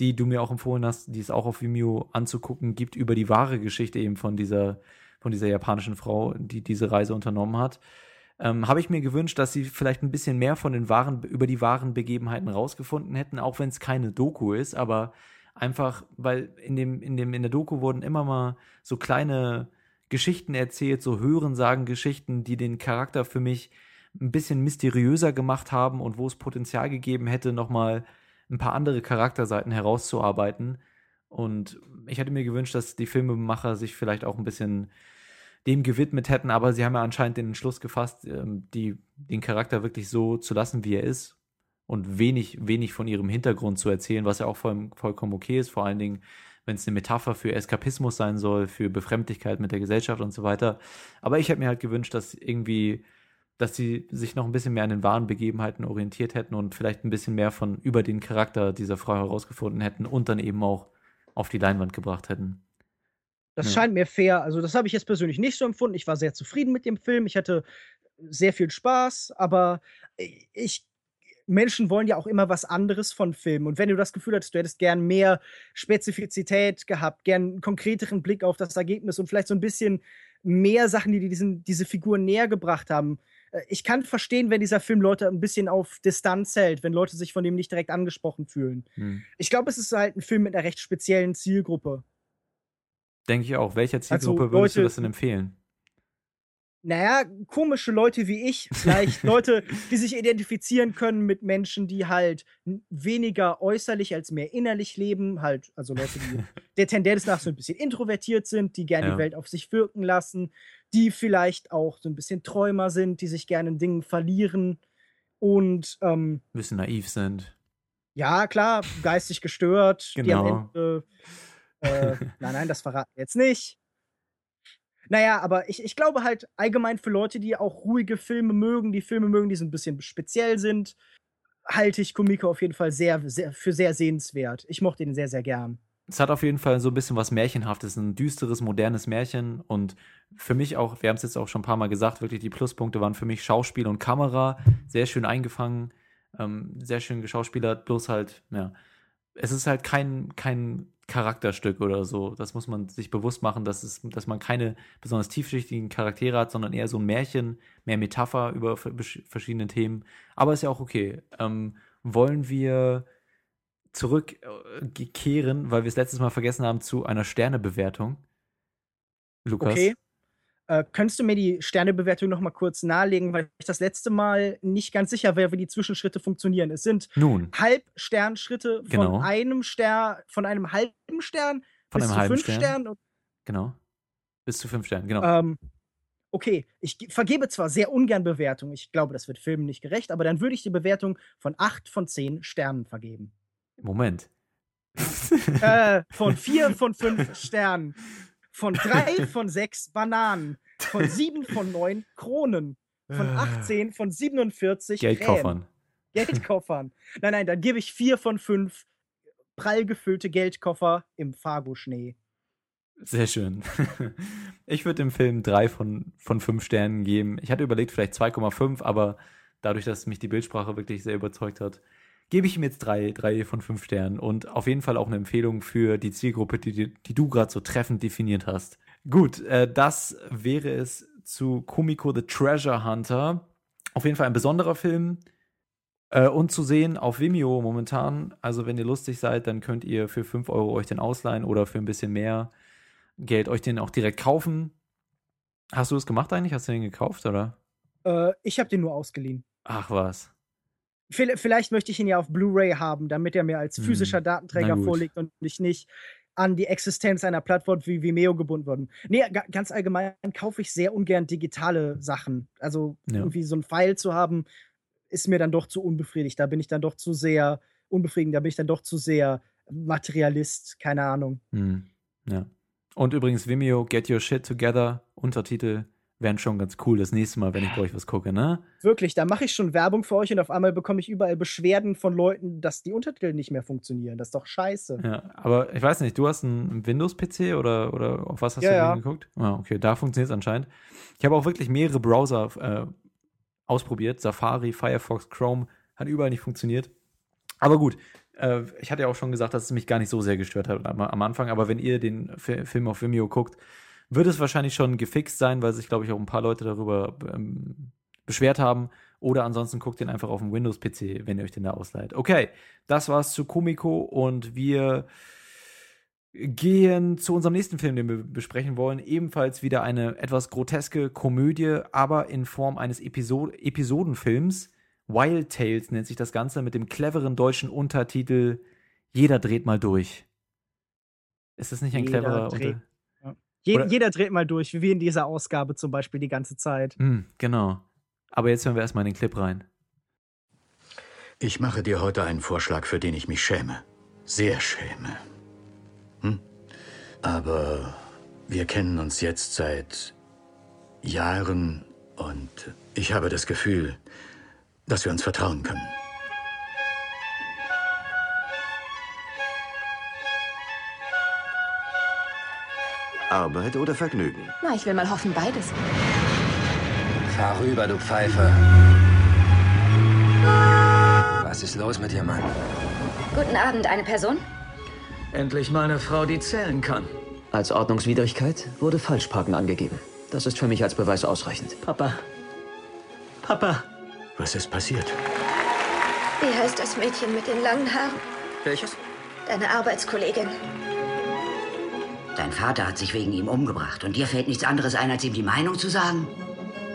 die du mir auch empfohlen hast, die es auch auf Vimeo anzugucken gibt, über die wahre Geschichte eben von dieser, von dieser japanischen Frau, die diese Reise unternommen hat, ähm, habe ich mir gewünscht, dass sie vielleicht ein bisschen mehr von den wahren, über die wahren Begebenheiten rausgefunden hätten, auch wenn es keine Doku ist, aber einfach, weil in dem, in dem, in der Doku wurden immer mal so kleine Geschichten erzählt, so Hörensagen-Geschichten, die den Charakter für mich ein bisschen mysteriöser gemacht haben und wo es Potenzial gegeben hätte, nochmal ein paar andere Charakterseiten herauszuarbeiten. Und ich hätte mir gewünscht, dass die Filmemacher sich vielleicht auch ein bisschen dem gewidmet hätten, aber sie haben ja anscheinend den Entschluss gefasst, ähm, die, den Charakter wirklich so zu lassen, wie er ist und wenig, wenig von ihrem Hintergrund zu erzählen, was ja auch voll, vollkommen okay ist, vor allen Dingen, wenn es eine Metapher für Eskapismus sein soll, für Befremdlichkeit mit der Gesellschaft und so weiter. Aber ich hätte mir halt gewünscht, dass irgendwie, dass sie sich noch ein bisschen mehr an den wahren Begebenheiten orientiert hätten und vielleicht ein bisschen mehr von über den Charakter dieser Frau herausgefunden hätten und dann eben auch auf die Leinwand gebracht hätten. Das ja. scheint mir fair. Also, das habe ich jetzt persönlich nicht so empfunden. Ich war sehr zufrieden mit dem Film. Ich hatte sehr viel Spaß, aber ich Menschen wollen ja auch immer was anderes von Filmen. Und wenn du das Gefühl hattest, du hättest gern mehr Spezifizität gehabt, gern einen konkreteren Blick auf das Ergebnis und vielleicht so ein bisschen mehr Sachen, die diesen, diese Figuren näher gebracht haben. Äh, ich kann verstehen, wenn dieser Film Leute ein bisschen auf Distanz hält, wenn Leute sich von dem nicht direkt angesprochen fühlen. Hm. Ich glaube, es ist halt ein Film mit einer recht speziellen Zielgruppe. Denke ich auch. Welcher also Zielgruppe also, würdest Leute, du das denn empfehlen? Naja, komische Leute wie ich, vielleicht Leute, die sich identifizieren können mit Menschen, die halt weniger äußerlich als mehr innerlich leben, halt, also Leute, die der Tendenz nach so ein bisschen introvertiert sind, die gerne ja. die Welt auf sich wirken lassen, die vielleicht auch so ein bisschen Träumer sind, die sich gerne in Dingen verlieren und ähm, ein bisschen naiv sind. Ja, klar, geistig gestört, genau. die am genau. Ende äh, nein, nein, das verraten wir jetzt nicht. Naja, aber ich, ich glaube halt allgemein für Leute, die auch ruhige Filme mögen, die Filme mögen, die so ein bisschen speziell sind, halte ich Komiko auf jeden Fall sehr, sehr, für sehr sehenswert. Ich mochte ihn sehr, sehr gern. Es hat auf jeden Fall so ein bisschen was Märchenhaftes, ein düsteres, modernes Märchen. Und für mich auch, wir haben es jetzt auch schon ein paar Mal gesagt, wirklich die Pluspunkte waren für mich Schauspiel und Kamera sehr schön eingefangen, ähm, sehr schön geschauspielert, bloß halt, ja. Es ist halt kein, kein Charakterstück oder so. Das muss man sich bewusst machen, dass, es, dass man keine besonders tiefschichtigen Charaktere hat, sondern eher so ein Märchen, mehr Metapher über verschiedene Themen. Aber ist ja auch okay. Ähm, wollen wir zurückkehren, weil wir es letztes Mal vergessen haben, zu einer Sternebewertung? Lukas? Okay. Äh, könntest du mir die Sternebewertung noch mal kurz nahelegen, weil ich das letzte Mal nicht ganz sicher wäre, wie die Zwischenschritte funktionieren. Es sind Nun. Halbsternschritte von genau. einem Stern, von einem halben Stern von bis einem zu fünf Stern. Sternen. Genau. Bis zu fünf Sternen, genau. Ähm, okay, ich vergebe zwar sehr ungern Bewertungen, ich glaube, das wird Filmen nicht gerecht, aber dann würde ich die Bewertung von acht von zehn Sternen vergeben. Moment. äh, von vier von fünf Sternen von drei von sechs Bananen, von sieben von neun Kronen, von 18 von 47 Geldkoffern. Krähen. Geldkoffern. Nein, nein, dann gebe ich vier von fünf prall gefüllte Geldkoffer im Fargo-Schnee. Sehr schön. Ich würde dem Film drei von, von fünf Sternen geben. Ich hatte überlegt, vielleicht 2,5, aber dadurch, dass mich die Bildsprache wirklich sehr überzeugt hat, gebe ich ihm jetzt drei, drei von fünf Sternen und auf jeden Fall auch eine Empfehlung für die Zielgruppe, die, die du gerade so treffend definiert hast. Gut, äh, das wäre es zu Kumiko the Treasure Hunter. Auf jeden Fall ein besonderer Film. Äh, und zu sehen auf Vimeo momentan. Also, wenn ihr lustig seid, dann könnt ihr für 5 Euro euch den ausleihen oder für ein bisschen mehr Geld euch den auch direkt kaufen. Hast du das gemacht eigentlich? Hast du den gekauft, oder? Äh, ich habe den nur ausgeliehen. Ach was. Vielleicht möchte ich ihn ja auf Blu-ray haben, damit er mir als hm, physischer Datenträger vorliegt und ich nicht an die Existenz einer Plattform wie Vimeo gebunden worden. Nee, ga ganz allgemein kaufe ich sehr ungern digitale Sachen. Also Ja. irgendwie so ein File zu haben, ist mir dann doch zu unbefriedigt. Da bin ich dann doch zu sehr unbefriedigend, da bin ich dann doch zu sehr Materialist, keine Ahnung. Hm, ja. Und übrigens Vimeo, Get Your Shit Together, Untertitel wären schon ganz cool das nächste Mal, wenn ich bei euch was gucke, ne? Wirklich, da mache ich schon Werbung für euch und auf einmal bekomme ich überall Beschwerden von Leuten, dass die Untertitel nicht mehr funktionieren. Das ist doch scheiße. Ja, aber ich weiß nicht, du hast einen Windows-PC oder, oder auf was hast Ja, du ja. geguckt? Ah, okay, da funktioniert es anscheinend. Ich habe auch wirklich mehrere Browser äh, ausprobiert. Safari, Firefox, Chrome, hat überall nicht funktioniert. Aber gut, äh, ich hatte ja auch schon gesagt, dass es mich gar nicht so sehr gestört hat am, am Anfang. Aber wenn ihr den Fi- Film auf Vimeo guckt, wird es wahrscheinlich schon gefixt sein, weil sich, glaube ich, auch ein paar Leute darüber ähm, beschwert haben. Oder ansonsten guckt den einfach auf dem Windows-PC, wenn ihr euch den da ausleiht. Okay, das war's zu Komiko und wir gehen zu unserem nächsten Film, den wir besprechen wollen. Ebenfalls wieder eine etwas groteske Komödie, aber in Form eines Episo Episodenfilms. Wild Tales nennt sich das Ganze mit dem cleveren deutschen Untertitel Jeder dreht mal durch. Ist das nicht ein Jeder cleverer dreht- Unter Je Oder- jeder dreht mal durch, wie wir in dieser Ausgabe zum Beispiel die ganze Zeit. Hm, genau. Aber jetzt hören wir erstmal in den Clip rein. Ich mache dir heute einen Vorschlag, für den ich mich schäme. Sehr schäme. Hm? Aber wir kennen uns jetzt seit Jahren und ich habe das Gefühl, dass wir uns vertrauen können. Arbeit oder Vergnügen? Na, ich will mal hoffen, beides. Fahr rüber, du Pfeife. Was ist los mit dir, Mann? Guten Abend, eine Person? Endlich mal eine Frau, die zählen kann. Als Ordnungswidrigkeit wurde Falschparken angegeben. Das ist für mich als Beweis ausreichend. Papa. Papa. Was ist passiert? Wie heißt das Mädchen mit den langen Haaren? Welches? Deine Arbeitskollegin. Dein Vater hat sich wegen ihm umgebracht und dir fällt nichts anderes ein, als ihm die Meinung zu sagen?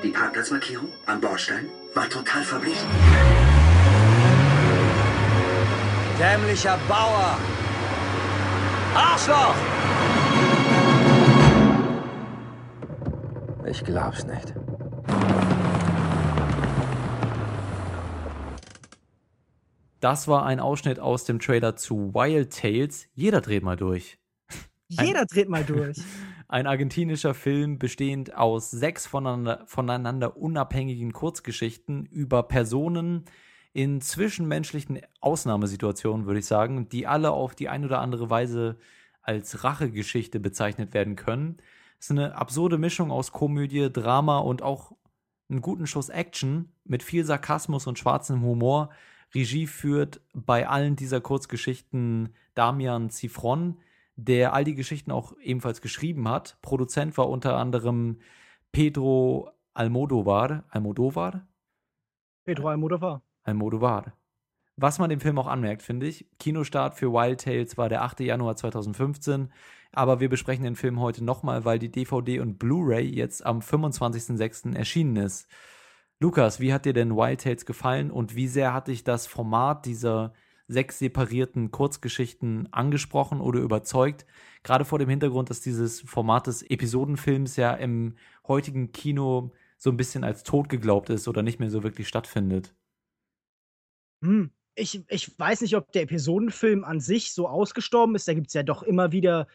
Die Parkplatzmarkierung am Bordstein war total verblichen. Dämlicher Bauer! Arschloch! Ich glaub's nicht. Das war ein Ausschnitt aus dem Trailer zu Wild Tales. Jeder dreht mal durch. Jeder dreht mal durch. Ein argentinischer Film bestehend aus sechs voneinander, voneinander unabhängigen Kurzgeschichten über Personen in zwischenmenschlichen Ausnahmesituationen, würde ich sagen, die alle auf die ein oder andere Weise als Rachegeschichte bezeichnet werden können. Es ist eine absurde Mischung aus Komödie, Drama und auch einen guten Schuss Action mit viel Sarkasmus und schwarzem Humor. Regie führt bei allen dieser Kurzgeschichten Damian Zifron, der all die Geschichten auch ebenfalls geschrieben hat. Produzent war unter anderem Pedro Almodovar. Almodovar? Pedro Almodovar. Almodovar. Was man dem Film auch anmerkt, finde ich. Kinostart für Wild Tales war der 8. Januar 2015. Aber wir besprechen den Film heute nochmal, weil die DVD und Blu-ray jetzt am 25.06. erschienen ist. Lukas, wie hat dir denn Wild Tales gefallen und wie sehr hat dich das Format dieser sechs separierten Kurzgeschichten angesprochen oder überzeugt? Gerade vor dem Hintergrund, dass dieses Format des Episodenfilms ja im heutigen Kino so ein bisschen als tot geglaubt ist oder nicht mehr so wirklich stattfindet. Hm. Ich, ich weiß nicht, ob der Episodenfilm an sich so ausgestorben ist. Da gibt es ja doch immer wieder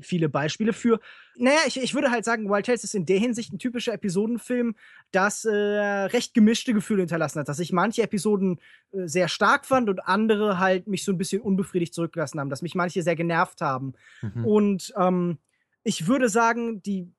viele Beispiele für. Naja, ich, ich würde halt sagen, Wild Tales ist in der Hinsicht ein typischer Episodenfilm, das äh, recht gemischte Gefühle hinterlassen hat. Dass ich manche Episoden äh, sehr stark fand und andere halt mich so ein bisschen unbefriedigt zurückgelassen haben. Dass mich manche sehr genervt haben. Mhm. Und ähm, ich würde sagen, die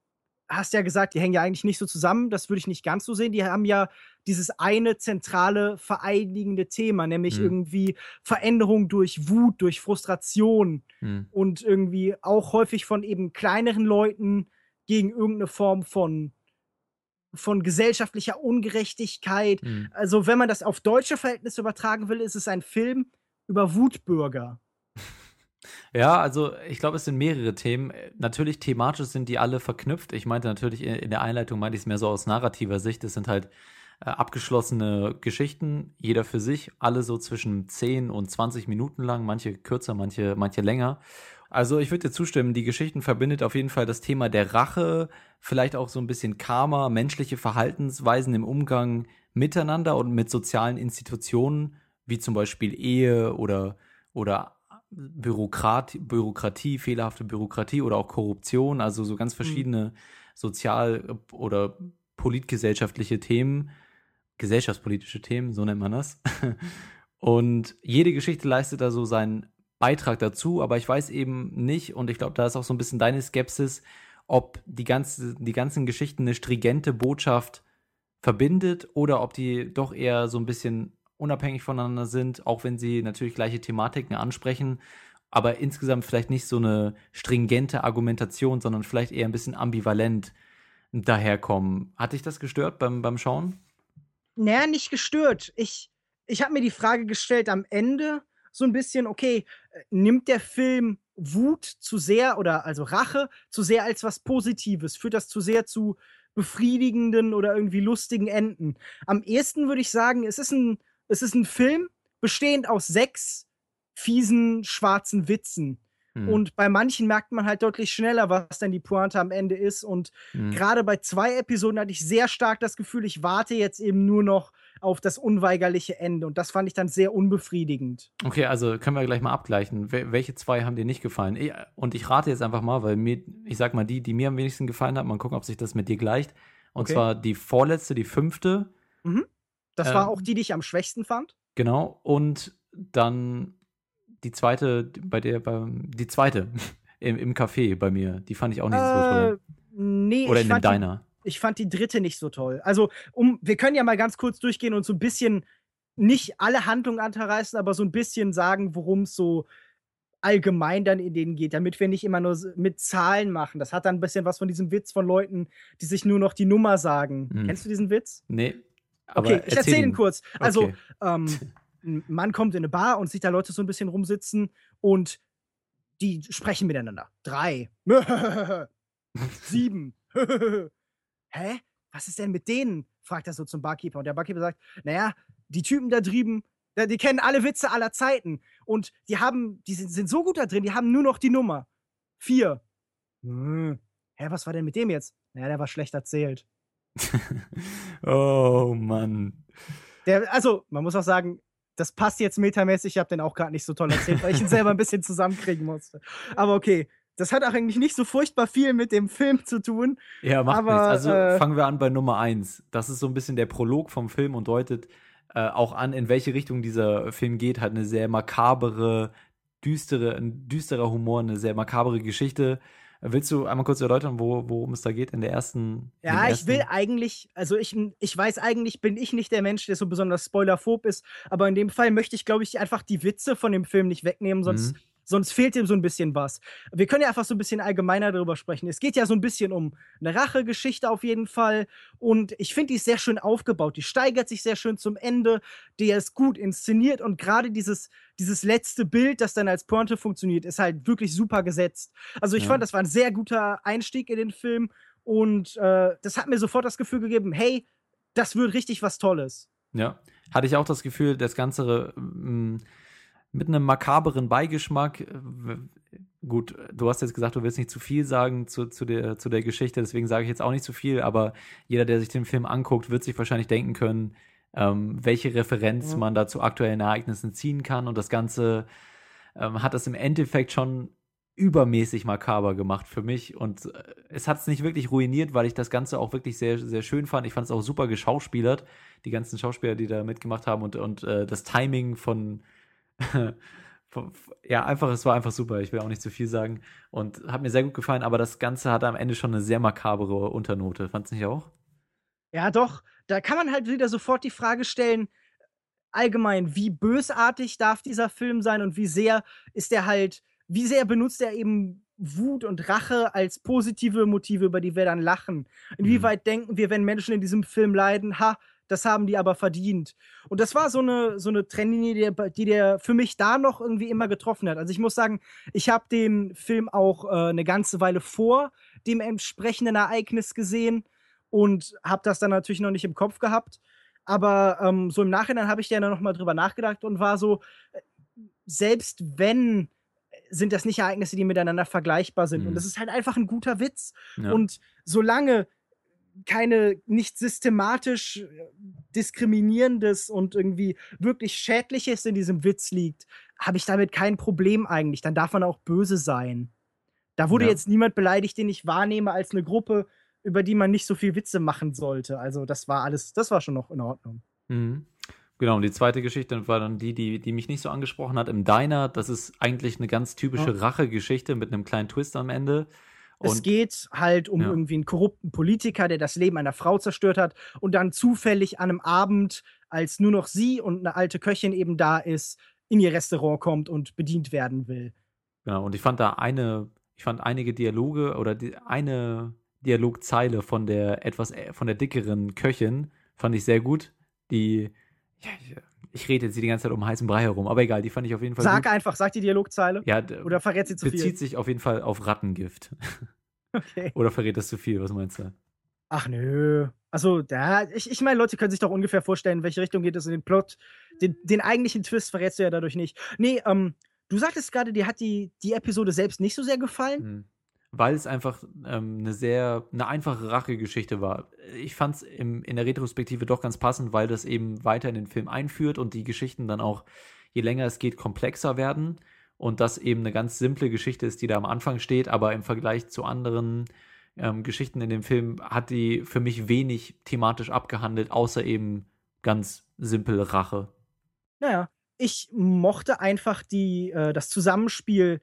hast ja gesagt, die hängen ja eigentlich nicht so zusammen. Das würde ich nicht ganz so sehen. Die haben ja dieses eine zentrale vereinigende Thema, nämlich Mhm. irgendwie Veränderung durch Wut, durch Frustration Hm. und irgendwie auch häufig von eben kleineren Leuten gegen irgendeine Form von von gesellschaftlicher Ungerechtigkeit. Hm. Also, wenn man das auf deutsche Verhältnisse übertragen will, ist es ein Film über Wutbürger. Ja, also ich glaube, es sind mehrere Themen. Äh, Natürlich thematisch sind die alle verknüpft. Ich meinte natürlich in in der Einleitung meinte ich es mehr so aus narrativer Sicht. Es sind halt äh, abgeschlossene Geschichten, jeder für sich, alle so zwischen 10 und 20 Minuten lang, manche kürzer, manche, manche länger. Also ich würde dir zustimmen, die Geschichten verbindet auf jeden Fall das Thema der Rache, vielleicht auch so ein bisschen Karma, menschliche Verhaltensweisen im Umgang miteinander und mit sozialen Institutionen, wie zum Beispiel Ehe oder, oder Bürokrat, Bürokratie, fehlerhafte Bürokratie oder auch Korruption, also so ganz verschiedene sozial- oder politgesellschaftliche Themen, gesellschaftspolitische Themen, so nennt man das. Und jede Geschichte leistet da so seinen Beitrag dazu, aber ich weiß eben nicht, und ich glaube, da ist auch so ein bisschen deine Skepsis, ob die, ganze, die ganzen Geschichten eine stringente Botschaft verbindet oder ob die doch eher so ein bisschen unabhängig voneinander sind, auch wenn sie natürlich gleiche Thematiken ansprechen, aber insgesamt vielleicht nicht so eine stringente Argumentation, sondern vielleicht eher ein bisschen ambivalent daherkommen. Hat dich das gestört beim, beim Schauen? Naja, nicht gestört. Ich, ich habe mir die Frage gestellt am Ende so ein bisschen, okay, äh, nimmt der Film Wut zu sehr oder also Rache zu sehr als was Positives? Führt das zu sehr zu befriedigenden oder irgendwie lustigen Enden? Am ehesten würde ich sagen, es ist ein, es ist ein Film bestehend aus sechs fiesen, schwarzen Witzen. Hm. Und bei manchen merkt man halt deutlich schneller, was denn die Pointe am Ende ist. Und Hm. gerade bei zwei Episoden hatte ich sehr stark das Gefühl, ich warte jetzt eben nur noch auf das unweigerliche Ende. Und das fand ich dann sehr unbefriedigend. Okay, also können wir gleich mal abgleichen. Wel welche zwei haben dir nicht gefallen? Ich, und ich rate jetzt einfach mal, weil mir, ich sag mal, die, die mir am wenigsten gefallen haben, mal gucken, ob sich das mit dir gleicht. Und Okay. zwar die vorletzte, die fünfte, Mhm. Das war Ähm. auch die, die ich am schwächsten fand. genau. Und dann die zweite, bei der, beim, die zweite im, im Café bei mir, die fand ich auch nicht so Äh, toll. nee, Oder ich in dem fand die- Diner. Ich fand die dritte nicht so toll. Also, um, wir können ja mal ganz kurz durchgehen und so ein bisschen nicht alle Handlungen anreißen, aber so ein bisschen sagen, worum es so allgemein dann in denen geht, damit wir nicht immer nur mit Zahlen machen. Das hat dann ein bisschen was von diesem Witz von Leuten, die sich nur noch die Nummer sagen. Hm. Kennst du diesen Witz? Nee. Aber Okay, ich erzähle ihn kurz. Also, Okay. ähm, ein Mann kommt in eine Bar und sieht da Leute so ein bisschen rumsitzen und die sprechen miteinander. Drei. Sieben. Hä? Was ist denn mit denen? fragt er so zum Barkeeper. Und der Barkeeper sagt, naja, die Typen da drüben, die kennen alle Witze aller Zeiten. Und die haben, die sind, sind so gut da drin, die haben nur noch die Nummer. Vier. Hm. Hä, was war denn mit dem jetzt? Naja, der war schlecht erzählt. oh Mann. Der, also, man muss auch sagen, das passt jetzt metamäßig. Ich habe den auch gerade nicht so toll erzählt, weil ich ihn selber ein bisschen zusammenkriegen musste. Aber okay, das hat auch eigentlich nicht so furchtbar viel mit dem Film zu tun. Ja, macht aber, nichts. Also äh, fangen wir an bei Nummer eins. Das ist so ein bisschen der Prolog vom Film und deutet äh, auch an, in welche Richtung dieser Film geht. Hat eine sehr makabere, düstere, ein düsterer Humor, eine sehr makabere Geschichte. Willst du einmal kurz erläutern, wo, worum es da geht in der ersten? Ja, ich ersten? will eigentlich, also ich, ich weiß eigentlich, bin ich nicht der Mensch, der so besonders spoilerphob ist, aber in dem Fall möchte ich, glaube ich, einfach die Witze von dem Film nicht wegnehmen, sonst, Mhm. Sonst fehlt ihm so ein bisschen was. Wir können ja einfach so ein bisschen allgemeiner darüber sprechen. Es geht ja so ein bisschen um eine Rachegeschichte auf jeden Fall und ich finde, die ist sehr schön aufgebaut. Die steigert sich sehr schön zum Ende, die ist gut inszeniert und gerade dieses, dieses letzte Bild, das dann als Pointe funktioniert, ist halt wirklich super gesetzt. Also ich Ja. fand, das war ein sehr guter Einstieg in den Film und äh, das hat mir sofort das Gefühl gegeben, hey, das wird richtig was Tolles. Ja, hatte ich auch das Gefühl, das Ganze mm, mit einem makaberen Beigeschmack. äh, Gut, du hast jetzt gesagt, du willst nicht zu viel sagen zu, zu, der, zu der Geschichte, deswegen sage ich jetzt auch nicht zu viel, aber jeder, der sich den Film anguckt, wird sich wahrscheinlich denken können, ähm, welche Referenz Mhm. man da zu aktuellen Ereignissen ziehen kann. Und das Ganze ähm, hat es im Endeffekt schon übermäßig makaber gemacht für mich und äh, es hat es nicht wirklich ruiniert, weil ich das Ganze auch wirklich sehr, sehr schön fand. Ich fand es auch super geschauspielert, die ganzen Schauspieler, die da mitgemacht haben und, und äh, das Timing von, ja, einfach, es war einfach super. Ich will auch nicht zu viel sagen und hat mir sehr gut gefallen, aber das Ganze hatte am Ende schon eine sehr makabere Unternote. Fand's nicht auch? Ja, doch, da kann man halt wieder sofort die Frage stellen, allgemein, wie bösartig darf dieser Film sein und wie sehr ist er halt, wie sehr benutzt er eben Wut und Rache als positive Motive, über die wir dann lachen? Inwieweit denken wir, wenn Menschen in diesem Film leiden, ha, das haben die aber verdient. Und das war so eine, so eine Trennlinie, die der, die der für mich da noch irgendwie immer getroffen hat. Also ich muss sagen, ich habe den Film auch äh, eine ganze Weile vor dem entsprechenden Ereignis gesehen und habe das dann natürlich noch nicht im Kopf gehabt. Aber ähm, so im Nachhinein habe ich ja noch mal drüber nachgedacht und war so, äh, selbst wenn sind das nicht Ereignisse, die miteinander vergleichbar sind. Mhm. Und das ist halt einfach ein guter Witz. Ja. Und solange keine nicht systematisch äh, diskriminierendes und irgendwie wirklich schädliches in diesem Witz liegt, habe ich damit kein Problem eigentlich. Dann darf man auch böse sein. Da wurde Ja. jetzt niemand beleidigt, den ich wahrnehme als eine Gruppe, über die man nicht so viel Witze machen sollte. Also das war alles, das war schon noch in Ordnung. Mhm. Genau, und die zweite Geschichte war dann die, die, die mich nicht so angesprochen hat, im Diner. Das ist eigentlich eine ganz typische Ja. Rachegeschichte mit einem kleinen Twist am Ende. Es Und geht halt um Ja. irgendwie einen korrupten Politiker, der das Leben einer Frau zerstört hat und dann zufällig an einem Abend, als nur noch sie und eine alte Köchin eben da ist, in ihr Restaurant kommt und bedient werden will. Genau, und ich fand da eine, ich fand einige Dialoge oder die, eine Dialogzeile von der etwas, äh, von der dickeren Köchin fand ich sehr gut. Die, ja, ich, rede jetzt hier die ganze Zeit um heißen Brei herum, aber egal, die fand ich auf jeden Fall Sag gut. einfach, sag die Dialogzeile. Ja, Oder verrät sie zu bezieht viel? sich auf jeden Fall auf Rattengift. Okay. Oder verrät das zu viel? Was meinst du? Ach nö. Also, da, ich, ich meine, Leute können sich doch ungefähr vorstellen, in welche Richtung geht es in den Plot. Den, den eigentlichen Twist verrätst du ja dadurch nicht. Nee, ähm, du sagtest gerade, dir hat die, die Episode selbst nicht so sehr gefallen. Mhm. Weil es einfach ähm, eine sehr, eine einfache Rachegeschichte war. Ich fand es in der Retrospektive doch ganz passend, weil das eben weiter in den Film einführt und die Geschichten dann auch, je länger es geht, komplexer werden. Und das eben eine ganz simple Geschichte ist, die da am Anfang steht, aber im Vergleich zu anderen ähm, Geschichten in dem Film hat die für mich wenig thematisch abgehandelt, außer eben ganz simpel Rache. Naja, ich mochte einfach die, äh, das Zusammenspiel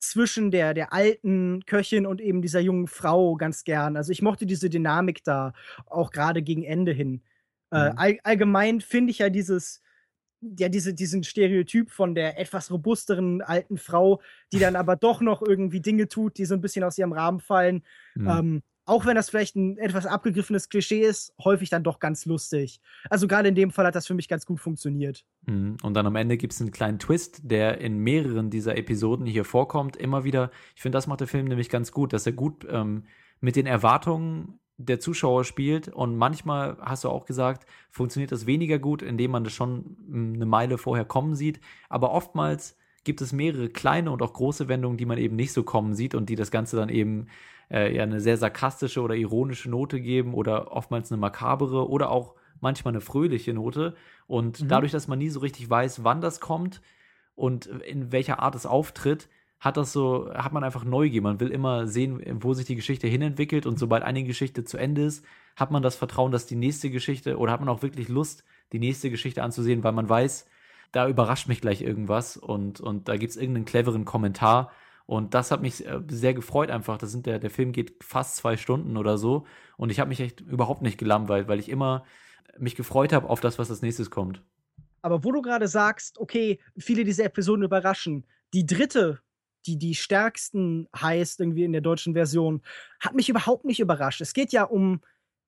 zwischen der, der alten Köchin und eben dieser jungen Frau ganz gern. Also ich mochte diese Dynamik da, auch gerade gegen Ende hin. Äh, Mhm. all, allgemein finde ich ja dieses, ja, diese, diesen Stereotyp von der etwas robusteren alten Frau, die dann aber doch noch irgendwie Dinge tut, die so ein bisschen aus ihrem Rahmen fallen. Mhm. Ähm, auch wenn das vielleicht ein etwas abgegriffenes Klischee ist, häufig dann doch ganz lustig. Also gerade in dem Fall hat das für mich ganz gut funktioniert. Mhm. Und dann am Ende gibt es einen kleinen Twist, der in mehreren dieser Episoden hier vorkommt. Immer wieder, ich finde, das macht der Film nämlich ganz gut, dass er gut ähm, mit den Erwartungen der Zuschauer spielt. Und manchmal, hast du auch gesagt, funktioniert das weniger gut, indem man das schon mm, eine Meile vorher kommen sieht. Aber oftmals gibt es mehrere kleine und auch große Wendungen, die man eben nicht so kommen sieht und die das Ganze dann eben äh, ja eine sehr sarkastische oder ironische Note geben oder oftmals eine makabere oder auch manchmal eine fröhliche Note. Und Mhm. dadurch, dass man nie so richtig weiß, wann das kommt und in welcher Art es auftritt, hat das so, hat man einfach Neugier. Man will immer sehen, wo sich die Geschichte hinentwickelt und sobald eine Geschichte zu Ende ist, hat man das Vertrauen, dass die nächste Geschichte oder hat man auch wirklich Lust, die nächste Geschichte anzusehen, weil man weiß, da überrascht mich gleich irgendwas und, und da gibt es irgendeinen cleveren Kommentar. Und das hat mich äh, sehr gefreut einfach. Das sind der, der Film geht fast zwei Stunden oder so. Und ich habe mich echt überhaupt nicht gelangweilt, weil ich immer mich gefreut habe auf das, was als nächstes kommt. Aber wo du gerade sagst, okay, viele dieser Episoden überraschen, die dritte, die die stärksten heißt irgendwie in der deutschen Version, hat mich überhaupt nicht überrascht. Es geht ja um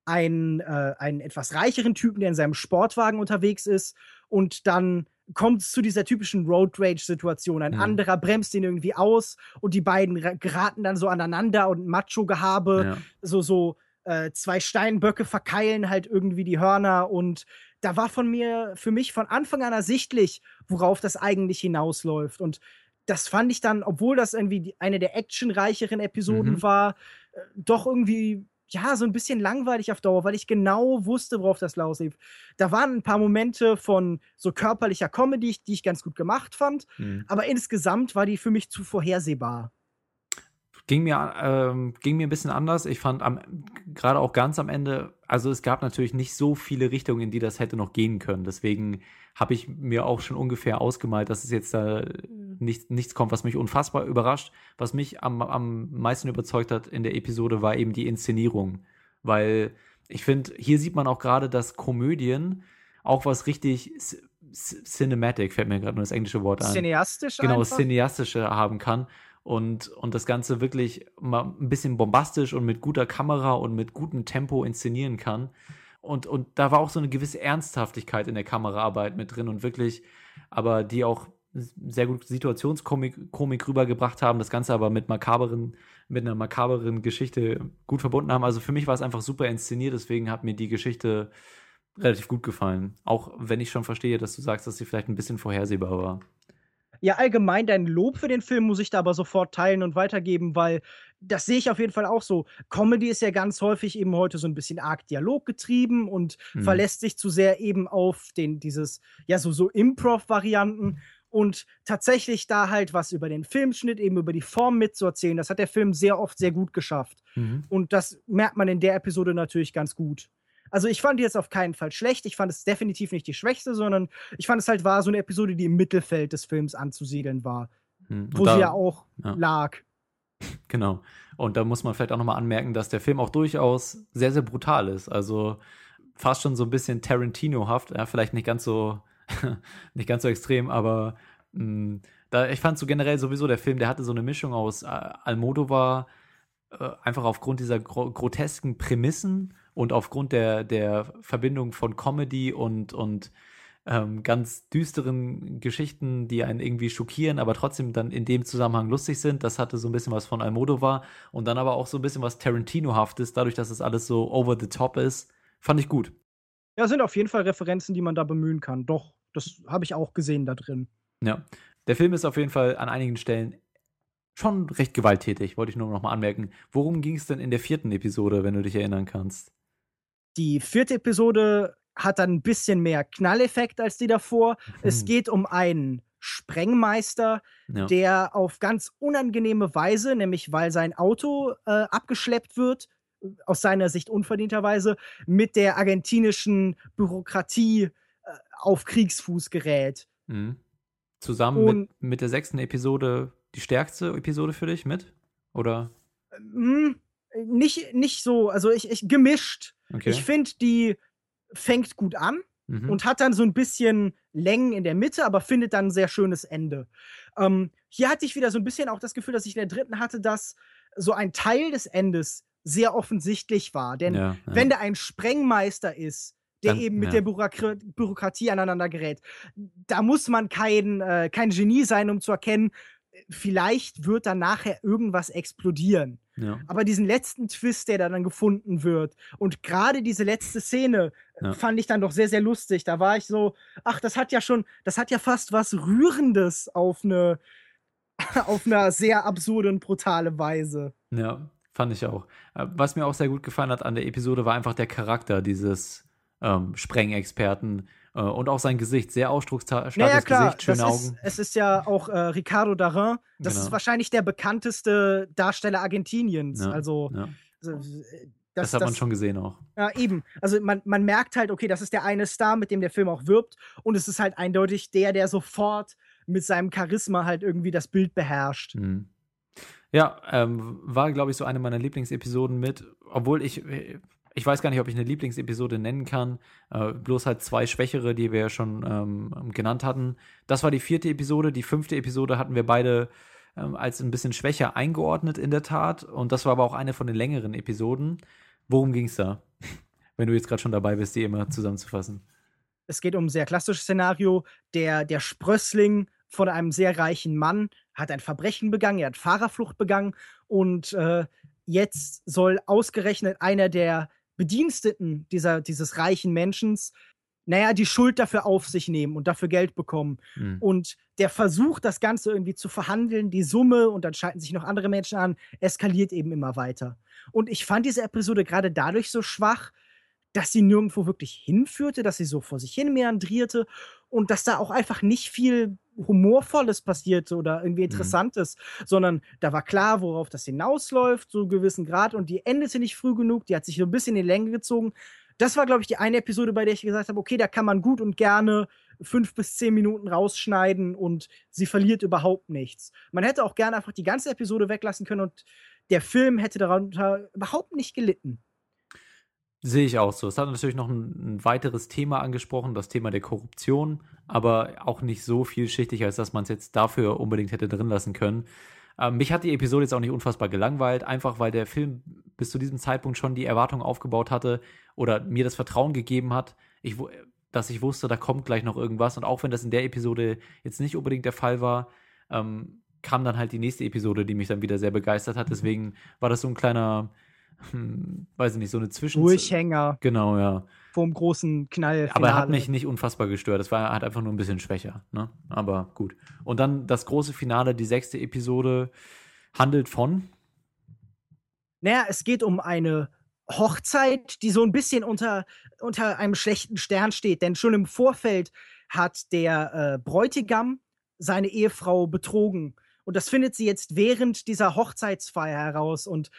einen, äh, einen etwas reicheren Typen, der in seinem Sportwagen unterwegs ist und dann kommt es zu dieser typischen Road Rage-Situation. Ein Mhm. anderer bremst ihn irgendwie aus und die beiden ra- geraten dann so aneinander und Macho-Gehabe, Ja. so, so äh, zwei Steinböcke verkeilen halt irgendwie die Hörner und da war von mir, für mich von Anfang an ersichtlich, worauf das eigentlich hinausläuft. Und das fand ich dann, obwohl das irgendwie eine der actionreicheren Episoden Mhm. war, äh, doch irgendwie, ja, so ein bisschen langweilig auf Dauer, weil ich genau wusste, worauf das rauslief. Da waren ein paar Momente von so körperlicher Comedy, die ich ganz gut gemacht fand, Mhm. aber insgesamt war die für mich zu vorhersehbar. Ging mir, ähm, ging mir ein bisschen anders. Ich fand gerade auch ganz am Ende, also es gab natürlich nicht so viele Richtungen, in die das hätte noch gehen können. Deswegen habe ich mir auch schon ungefähr ausgemalt, dass es jetzt da nicht, nichts kommt, was mich unfassbar überrascht. Was mich am, am meisten überzeugt hat in der Episode, war eben die Inszenierung. Weil ich finde, hier sieht man auch gerade, dass Komödien auch was richtig Cinematic, fällt mir gerade nur das englische Wort ein. Cineastisch Genau, einfach? cineastische haben kann. Und, und das Ganze wirklich mal ein bisschen bombastisch und mit guter Kamera und mit gutem Tempo inszenieren kann. Und, und da war auch so eine gewisse Ernsthaftigkeit in der Kameraarbeit mit drin und wirklich, aber die auch sehr gut Situationskomik Komik rübergebracht haben, das Ganze aber mit makaberen, mit einer makaberen Geschichte gut verbunden haben. Also für mich war es einfach super inszeniert, deswegen hat mir die Geschichte relativ gut gefallen. Auch wenn ich schon verstehe, dass du sagst, dass sie vielleicht ein bisschen vorhersehbar war. Ja, allgemein dein Lob für den Film muss ich da aber sofort teilen und weitergeben, weil das sehe ich auf jeden Fall auch so. Comedy ist ja ganz häufig eben heute so ein bisschen arg dialoggetrieben und Mhm. verlässt sich zu sehr eben auf den dieses ja so so Improv-Varianten und tatsächlich da halt was über den Filmschnitt, eben über die Form mitzuerzählen. Das hat der Film sehr oft sehr gut geschafft. Mhm. Und das merkt man in der Episode natürlich ganz gut. Also ich fand die jetzt auf keinen Fall schlecht. Ich fand es definitiv nicht die schwächste, sondern ich fand es halt war so eine Episode, die im Mittelfeld des Films anzusiedeln war. Mhm. Wo da- sie ja auch ja. lag. Genau. Und da muss man vielleicht auch nochmal anmerken, dass der Film auch durchaus sehr, sehr brutal ist. Also fast schon so ein bisschen Tarantino-haft. Ja, vielleicht nicht ganz so, nicht ganz so extrem, aber mh, da, ich fand so generell sowieso der Film, der hatte so eine Mischung aus äh, Almodovar, äh, einfach aufgrund dieser gro grotesken Prämissen und aufgrund der, der Verbindung von Comedy und, und ähm, ganz düsteren Geschichten, die einen irgendwie schockieren, aber trotzdem dann in dem Zusammenhang lustig sind. Das hatte so ein bisschen was von Almodovar und dann aber auch so ein bisschen was Tarantino-haftes, dadurch, dass es alles so over the top ist. Fand ich gut. Ja, sind auf jeden Fall Referenzen, die man da bemühen kann. Doch, das habe ich auch gesehen da drin. Ja. Der Film ist auf jeden Fall an einigen Stellen schon recht gewalttätig, wollte ich nur noch mal anmerken. Worum ging es denn in der vierten Episode, wenn du dich erinnern kannst? Die vierte Episode hat dann ein bisschen mehr Knalleffekt als die davor. Es Mhm. geht um einen Sprengmeister, Ja. der auf ganz unangenehme Weise, nämlich weil sein Auto äh, abgeschleppt wird, aus seiner Sicht unverdienterweise, mit der argentinischen Bürokratie äh, auf Kriegsfuß gerät. Mhm. Zusammen Und- mit, mit der sechsten Episode die stärkste Episode für dich mit? Oder? Hm, nicht, nicht so, also ich, ich gemischt. Okay. Ich finde, die fängt gut an Mhm. und hat dann so ein bisschen Längen in der Mitte, aber findet dann ein sehr schönes Ende. Ähm, hier hatte ich wieder so ein bisschen auch das Gefühl, dass ich in der dritten hatte, dass so ein Teil des Endes sehr offensichtlich war. Denn Ja, ja. wenn da ein Sprengmeister ist, der Dann- eben mit ja. der Bürokra Bürokratie aneinander gerät, da muss man kein, äh, kein Genie sein, um zu erkennen, vielleicht wird dann nachher irgendwas explodieren. Ja. Aber diesen letzten Twist, der da dann gefunden wird und gerade diese letzte Szene äh, Ja. fand ich dann doch sehr, sehr lustig. Da war ich so, ach, das hat ja schon, das hat ja fast was Rührendes auf eine, auf eine sehr absurde und brutale Weise. Ja, fand ich auch. Äh, Was mir auch sehr gut gefallen hat an der Episode, war einfach der Charakter dieses ähm, Sprengexperten und auch sein Gesicht. Sehr ausdrucksstarkes Naja, Gesicht, schöne das Augen. ist, es ist ja auch äh, Ricardo Darin. Das Genau. ist wahrscheinlich der bekannteste Darsteller Argentiniens. Ja, Also, ja. so, äh, Das, hat man schon gesehen auch. Ja, eben. Also man, man merkt halt, okay, das ist der eine Star, mit dem der Film auch wirbt. Und es ist halt eindeutig der, der sofort mit seinem Charisma halt irgendwie das Bild beherrscht. Mhm. Ja, ähm, war, glaube ich, so eine meiner Lieblingsepisoden mit, obwohl ich, ich weiß gar nicht, ob ich eine Lieblingsepisode nennen kann, äh, bloß halt zwei schwächere, die wir ja schon ähm, genannt hatten. Das war die vierte Episode, die fünfte Episode hatten wir beide ähm, als ein bisschen schwächer eingeordnet in der Tat und das war aber auch eine von den längeren Episoden. Worum ging es da? Wenn du jetzt gerade schon dabei bist, die immer zusammenzufassen. Es geht um ein sehr klassisches Szenario. Der, der Sprössling von einem sehr reichen Mann hat ein Verbrechen begangen, er hat Fahrerflucht begangen und äh, jetzt soll ausgerechnet einer der Bediensteten dieser, dieses reichen Menschen, naja, die Schuld dafür auf sich nehmen und dafür Geld bekommen. Mhm. Und der Versuch, das Ganze irgendwie zu verhandeln, die Summe, und dann schalten sich noch andere Menschen an, eskaliert eben immer weiter. Und ich fand diese Episode gerade dadurch so schwach, dass sie nirgendwo wirklich hinführte, dass sie so vor sich hin meandrierte und dass da auch einfach nicht viel Humorvolles passierte oder irgendwie Interessantes, sondern da war klar, worauf das hinausläuft, so einen gewissen Grad und die endete nicht früh genug, die hat sich so ein bisschen in die Länge gezogen. Das war, glaube ich, die eine Episode, bei der ich gesagt habe, okay, da kann man gut und gerne fünf bis zehn Minuten rausschneiden und sie verliert überhaupt nichts. Man hätte auch gerne einfach die ganze Episode weglassen können und der Film hätte darunter überhaupt nicht gelitten. Sehe ich auch so. Es hat natürlich noch ein, ein, weiteres Thema angesprochen, das Thema der Korruption, aber auch nicht so vielschichtig, als dass man es jetzt dafür unbedingt hätte drin lassen können. Ähm, mich hat die Episode jetzt auch nicht unfassbar gelangweilt, einfach weil der Film bis zu diesem Zeitpunkt schon die Erwartung aufgebaut hatte oder mir das Vertrauen gegeben hat, ich, dass ich wusste, da kommt gleich noch irgendwas. Und auch wenn das in der Episode jetzt nicht unbedingt der Fall war, ähm, kam dann halt die nächste Episode, die mich dann wieder sehr begeistert hat. Deswegen war das so ein kleiner hm, weiß ich nicht, so eine Zwischen... Durchhänger. Genau, ja. Vorm großen Knall. Aber er hat mich nicht unfassbar gestört. Es war halt einfach nur ein bisschen schwächer. Ne? Aber gut. Und dann das große Finale, die sechste Episode, handelt von. Naja, es geht um eine Hochzeit, die so ein bisschen unter, unter einem schlechten Stern steht. Denn schon im Vorfeld hat der äh, Bräutigam seine Ehefrau betrogen. Und das findet sie jetzt während dieser Hochzeitsfeier heraus. Und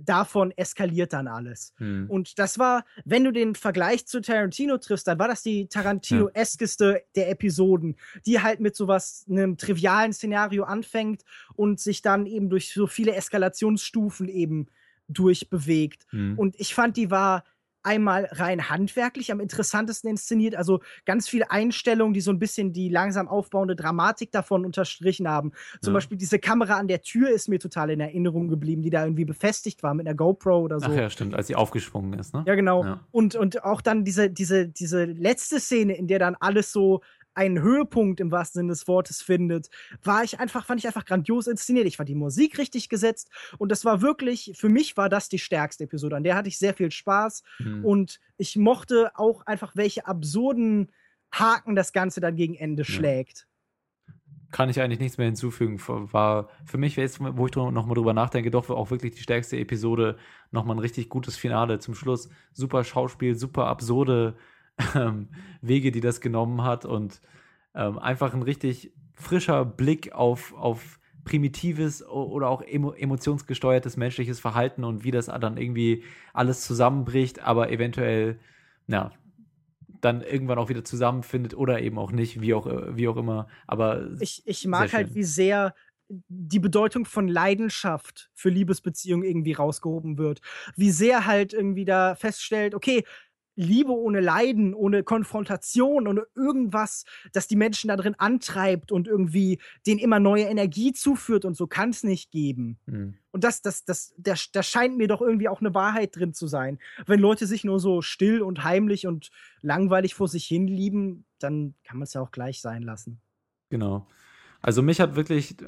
davon eskaliert dann alles. Hm. Und das war, wenn du den Vergleich zu Tarantino triffst, dann war das die Tarantino-eskeste der Episoden, die halt mit sowas, einem trivialen Szenario anfängt und sich dann eben durch so viele Eskalationsstufen eben durchbewegt. Hm. Und ich fand, die war einmal rein handwerklich am interessantesten inszeniert, also ganz viele Einstellungen, die so ein bisschen die langsam aufbauende Dramatik davon unterstrichen haben. Zum Ja. Beispiel diese Kamera an der Tür ist mir total in Erinnerung geblieben, die da irgendwie befestigt war mit einer GoPro oder so. Ach ja, stimmt, als sie aufgesprungen ist, ne? Ja, genau. Ja. Und, und auch dann diese, diese, diese letzte Szene, in der dann alles so einen Höhepunkt im wahrsten Sinne des Wortes findet, war ich einfach, fand ich einfach grandios inszeniert. Ich fand die Musik richtig gesetzt und das war wirklich, für mich war das die stärkste Episode. An der hatte ich sehr viel Spaß Hm. und ich mochte auch einfach, welche absurden Haken das Ganze dann gegen Ende schlägt. kann ich eigentlich nichts mehr hinzufügen. War für mich, jetzt, wo ich nochmal drüber nachdenke, doch auch wirklich die stärkste Episode. Nochmal ein richtig gutes Finale zum Schluss. Super Schauspiel, super absurde ähm, Wege, die das genommen hat und ähm, einfach ein richtig frischer Blick auf, auf primitives oder auch emo emotionsgesteuertes menschliches Verhalten und wie das dann irgendwie alles zusammenbricht, aber eventuell, na, dann irgendwann auch wieder zusammenfindet oder eben auch nicht, wie auch, wie auch immer. Aber Ich, ich mag halt, wie sehr die Bedeutung von Leidenschaft für Liebesbeziehungen irgendwie rausgehoben wird. Wie sehr halt irgendwie da feststellt, okay, Liebe ohne Leiden, ohne Konfrontation, ohne irgendwas, das die Menschen da drin antreibt und irgendwie denen immer neue Energie zuführt und so kann es nicht geben. Hm. Und das, das, das, da, da scheint mir doch irgendwie auch eine Wahrheit drin zu sein. Wenn Leute sich nur so still und heimlich und langweilig vor sich hin lieben, dann kann man es ja auch gleich sein lassen. Genau. Also mich hat wirklich äh,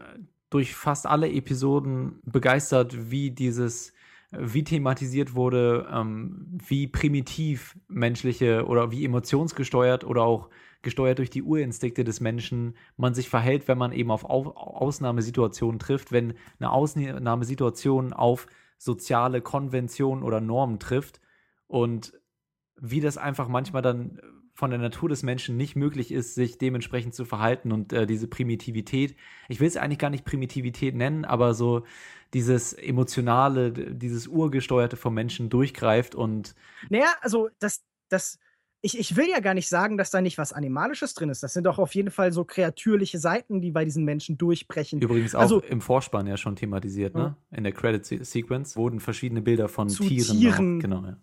durch fast alle Episoden begeistert, wie dieses, wie thematisiert wurde, ähm, wie primitiv menschliche oder wie emotionsgesteuert oder auch gesteuert durch die Urinstinkte des Menschen man sich verhält, wenn man eben auf Au Ausnahmesituationen trifft, wenn eine Ausnahmesituation auf soziale Konventionen oder Normen trifft. Und wie das einfach manchmal dann von der Natur des Menschen nicht möglich ist, sich dementsprechend zu verhalten und äh, diese Primitivität, ich will es eigentlich gar nicht Primitivität nennen, aber so dieses emotionale, dieses urgesteuerte vom Menschen durchgreift und Naja, also das, das, ich, ich will ja gar nicht sagen, dass da nicht was Animalisches drin ist. Das sind doch auf jeden Fall so kreatürliche Seiten, die bei diesen Menschen durchbrechen. übrigens auch also im Vorspann ja schon thematisiert, ne? In der Credit-Sequence wurden verschiedene Bilder von Zu Tieren, Tieren. Genau, ja.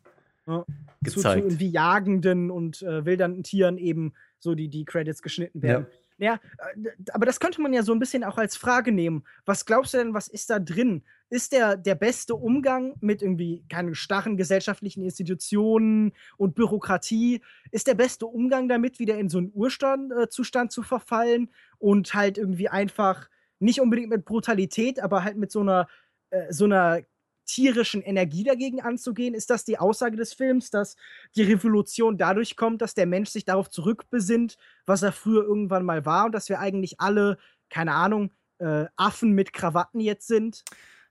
Ja. Zu, zu gezeigt. irgendwie jagenden und äh, wildernden Tieren eben so die, die Credits geschnitten werden. Ja. äh, d- aber das könnte man ja so ein bisschen auch als Frage nehmen. Was glaubst du denn, was ist da drin? Ist der, der beste Umgang mit irgendwie keinen starren gesellschaftlichen Institutionen und Bürokratie, ist der beste Umgang damit, wieder in so einen Urstand, äh, Zustand zu verfallen und halt irgendwie einfach nicht unbedingt mit Brutalität, aber halt mit so einer, äh, so einer tierischen Energie dagegen anzugehen? Ist das die Aussage des Films, dass die Revolution dadurch kommt, dass der Mensch sich darauf zurückbesinnt, was er früher irgendwann mal war und dass wir eigentlich alle, keine Ahnung, äh, Affen mit Krawatten jetzt sind?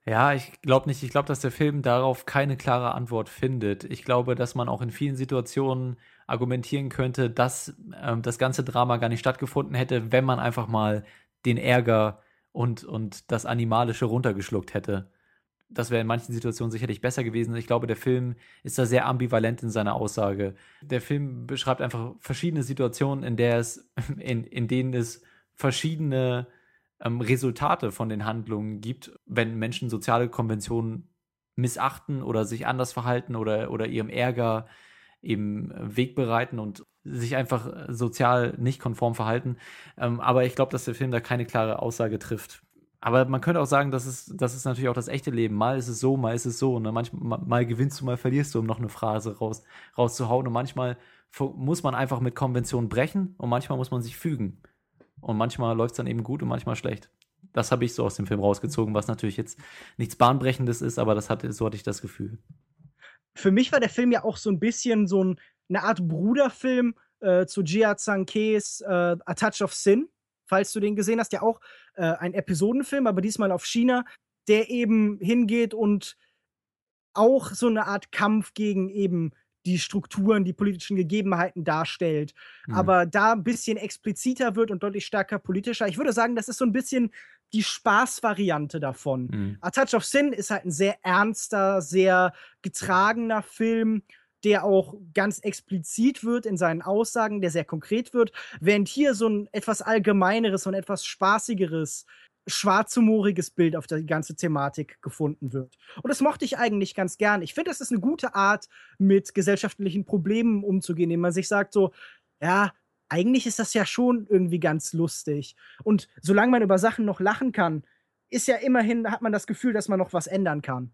Ja, ich glaube nicht. Ich glaube, dass der Film darauf keine klare Antwort findet. Ich glaube, dass man auch in vielen Situationen argumentieren könnte, dass ähm, das ganze Drama gar nicht stattgefunden hätte, wenn man einfach mal den Ärger und, und das Animalische runtergeschluckt hätte. Das wäre in manchen Situationen sicherlich besser gewesen. Ich glaube, der Film ist da sehr ambivalent in seiner Aussage. Der Film beschreibt einfach verschiedene Situationen, in der es, in, in denen es verschiedene ähm, Resultate von den Handlungen gibt, wenn Menschen soziale Konventionen missachten oder sich anders verhalten oder, oder ihrem Ärger eben Weg bereiten und sich einfach sozial nicht konform verhalten. Ähm, aber ich glaube, dass der Film da keine klare Aussage trifft. Aber man könnte auch sagen, das ist, das ist natürlich auch das echte Leben. Mal ist es so, mal ist es so. Ne? Manchmal mal gewinnst du, mal verlierst du, um noch eine Phrase raus, rauszuhauen. Und manchmal muss man einfach mit Konventionen brechen und manchmal muss man sich fügen. Und manchmal läuft es dann eben gut und manchmal schlecht. Das habe ich so aus dem Film rausgezogen, was natürlich jetzt nichts Bahnbrechendes ist, aber das hatte, so hatte ich das Gefühl. für mich war der Film ja auch so ein bisschen so ein, eine Art Bruderfilm äh, zu Jia Zhang-Kes äh, A Touch of Sin, falls du den gesehen hast, ja auch äh, ein Episodenfilm, aber diesmal auf China, der eben hingeht und auch so eine Art Kampf gegen eben die Strukturen, die politischen Gegebenheiten darstellt, mhm. aber da ein bisschen expliziter wird und deutlich stärker politischer. Ich würde sagen, das ist so ein bisschen die Spaßvariante davon. Mhm. A Touch of Sin ist halt ein sehr ernster, sehr getragener Film, der auch ganz explizit wird in seinen Aussagen, der sehr konkret wird, während hier so ein etwas allgemeineres und etwas spaßigeres schwarzhumoriges Bild auf die ganze Thematik gefunden wird. Und das mochte ich eigentlich ganz gern. Ich finde, das ist eine gute Art, mit gesellschaftlichen Problemen umzugehen, indem man sich sagt so, ja, eigentlich ist das ja schon irgendwie ganz lustig. Und solange man über Sachen noch lachen kann, ist ja immerhin, hat man das Gefühl, dass man noch was ändern kann.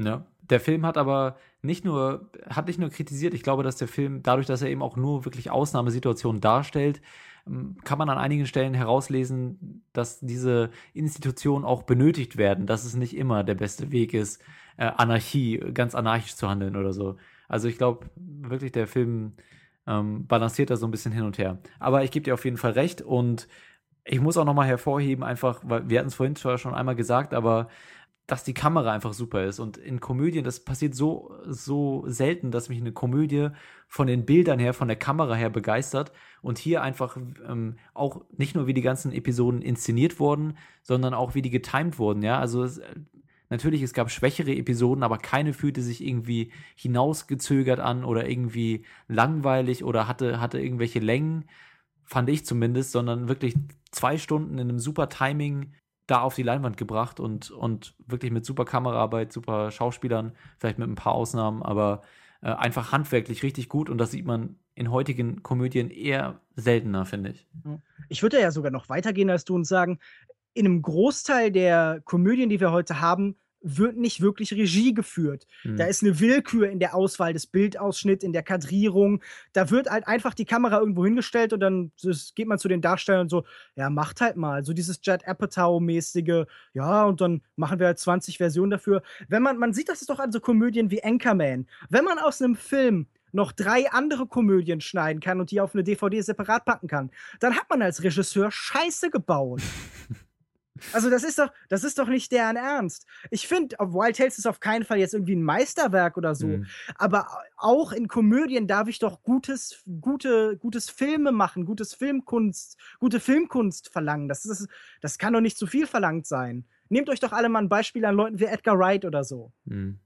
Ja. Der Film hat aber nicht nur, hat nicht nur kritisiert, ich glaube, dass der Film, dadurch, dass er eben auch nur wirklich Ausnahmesituationen darstellt, ähm, kann man an einigen Stellen herauslesen, dass diese Institutionen auch benötigt werden, dass es nicht immer der beste Weg ist, äh, Anarchie, ganz anarchisch zu handeln oder so. Also ich glaube wirklich, der Film ähm, balanciert da so ein bisschen hin und her. Aber ich gebe dir auf jeden Fall recht und ich muss auch nochmal hervorheben, einfach, weil wir hatten es vorhin zwar schon einmal gesagt, aber dass die Kamera einfach super ist. Und in Komödien, das passiert so, so selten, dass mich eine Komödie von den Bildern her, von der Kamera her begeistert. Und hier einfach ähm, auch nicht nur wie die ganzen Episoden inszeniert wurden, sondern auch wie die getimed wurden. Ja, also es, natürlich, es gab schwächere Episoden, aber keine fühlte sich irgendwie hinausgezögert an oder irgendwie langweilig oder hatte, hatte irgendwelche Längen, fand ich zumindest, sondern wirklich zwei Stunden in einem super Timing da auf die Leinwand gebracht und, und wirklich mit super Kameraarbeit, super Schauspielern, vielleicht mit ein paar Ausnahmen, aber äh, einfach handwerklich richtig gut und das sieht man in heutigen Komödien eher seltener, finde ich. Ich würde ja sogar noch weitergehen als du und sagen, in einem Großteil der Komödien, die wir heute haben, wird nicht wirklich Regie geführt. Mhm. Da ist eine Willkür in der Auswahl des Bildausschnitts, in der Kadrierung. Da wird halt einfach die Kamera irgendwo hingestellt und dann geht man zu den Darstellern und so, ja, macht halt mal. So dieses Judd Apatow-mäßige, ja, und dann machen wir halt 20 Versionen dafür. Wenn man, man sieht das doch an so Komödien wie Anchorman. Wenn man aus einem Film noch drei andere Komödien schneiden kann und die auf eine DVD separat packen kann, dann hat man als Regisseur Scheiße gebaut. Also das ist doch, das ist doch nicht deren Ernst. Ich finde, Wild Tales ist auf keinen Fall jetzt irgendwie ein Meisterwerk oder so. Mhm. Aber auch in Komödien darf ich doch gutes, gute, gutes Filme machen, gutes Filmkunst, gute Filmkunst verlangen. Das, ist, das kann doch nicht zu viel verlangt sein. Nehmt euch doch alle mal ein Beispiel an Leuten wie Edgar Wright oder so. Mhm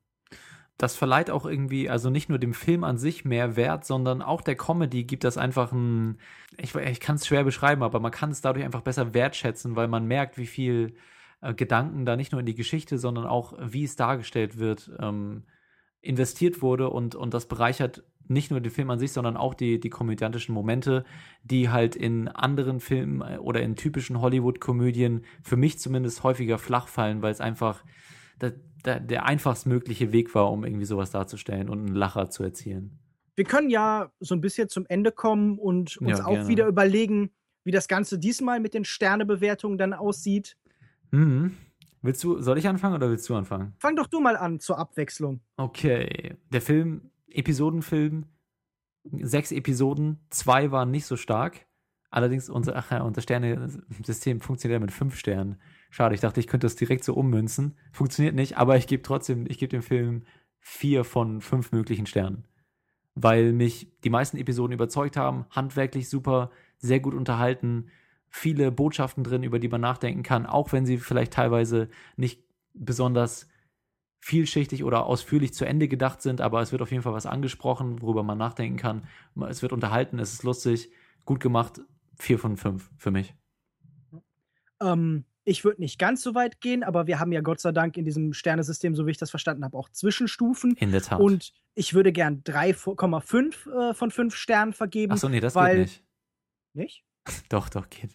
das verleiht auch irgendwie, also nicht nur dem Film an sich mehr Wert, sondern auch der Comedy gibt das einfach ein, ich, ich kann es schwer beschreiben, aber man kann es dadurch einfach besser wertschätzen, weil man merkt, wie viel äh, Gedanken da nicht nur in die Geschichte, sondern auch, wie es dargestellt wird, ähm, investiert wurde und, und das bereichert nicht nur den Film an sich, sondern auch die, die komödiantischen Momente, die halt in anderen Filmen äh, oder in typischen Hollywood-Komödien für mich zumindest häufiger flach fallen, weil es einfach, da, der, der einfachstmögliche Weg war, um irgendwie sowas darzustellen und einen Lacher zu erzielen. Wir können ja so ein bisschen zum Ende kommen und uns ja, auch wieder überlegen, wie das Ganze diesmal mit den Sternebewertungen dann aussieht. Mhm. Willst du, soll ich anfangen oder willst du anfangen? Fang doch du mal an zur Abwechslung. Okay. Der Film, Episodenfilm, sechs Episoden, zwei waren nicht so stark. Allerdings unser, ach ja, unser Sternesystem funktioniert ja mit fünf Sternen. Schade, ich dachte, ich könnte das direkt so ummünzen. Funktioniert nicht, aber ich gebe trotzdem, ich gebe dem Film vier von fünf möglichen Sternen. Weil mich die meisten Episoden überzeugt haben, handwerklich super, sehr gut unterhalten, viele Botschaften drin, über die man nachdenken kann, auch wenn sie vielleicht teilweise nicht besonders vielschichtig oder ausführlich zu Ende gedacht sind, aber es wird auf jeden Fall was angesprochen, worüber man nachdenken kann. Es wird unterhalten, es ist lustig, gut gemacht, vier von fünf für mich. Ähm, ich würde nicht ganz so weit gehen, aber wir haben ja Gott sei Dank in diesem Sternesystem, so wie ich das verstanden habe, auch Zwischenstufen. In der Tat. Und ich würde gern 3,5 äh, von 5 Sternen vergeben. Achso, nee, das weil... geht nicht. Nicht? Doch, doch, geht.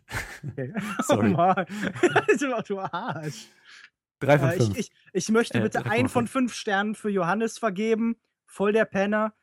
Okay. Sorry. Oh Mann. du Arsch. Drei von äh, fünf. Ich, ich, ich möchte äh, bitte ein von fünf Sternen für Johannes vergeben. Voll der Penner.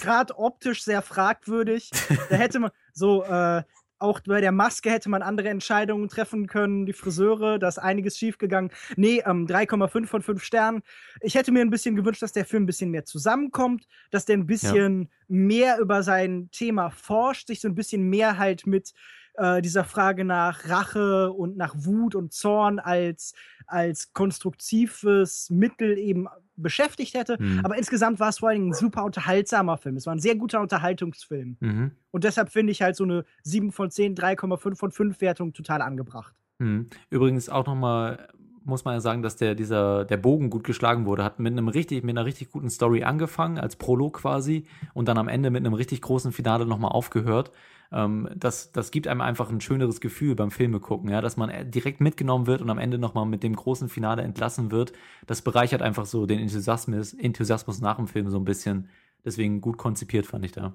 Gerade optisch sehr fragwürdig. Da hätte man so, äh, auch bei der Maske hätte man andere Entscheidungen treffen können. Die Friseure, da ist einiges schiefgegangen. Nee, ähm, 3,5 von 5 Sternen. Ich hätte mir ein bisschen gewünscht, dass der Film ein bisschen mehr zusammenkommt, dass der ein bisschen ja. mehr über sein Thema forscht, sich so ein bisschen mehr halt mit äh, dieser Frage nach Rache und nach Wut und Zorn als, als konstruktives Mittel eben beschäftigt hätte. Mhm. Aber insgesamt war es vor allem ein super unterhaltsamer Film. Es war ein sehr guter Unterhaltungsfilm. Mhm. Und deshalb finde ich halt so eine 7 von 10, 3,5 von 5 Wertung total angebracht. Mhm. Übrigens auch nochmal muss man ja sagen, dass der, dieser, der Bogen gut geschlagen wurde. Hat mit einem richtig, mit einer richtig guten Story angefangen, als Prolog quasi, und dann am Ende mit einem richtig großen Finale nochmal aufgehört ähm, das, das gibt einem einfach ein schöneres Gefühl beim Filme gucken, ja, dass man äh, direkt mitgenommen wird und am Ende nochmal mit dem großen Finale entlassen wird. Das bereichert einfach so den Enthusiasmus, Enthusiasmus nach dem Film so ein bisschen. Deswegen gut konzipiert fand ich da.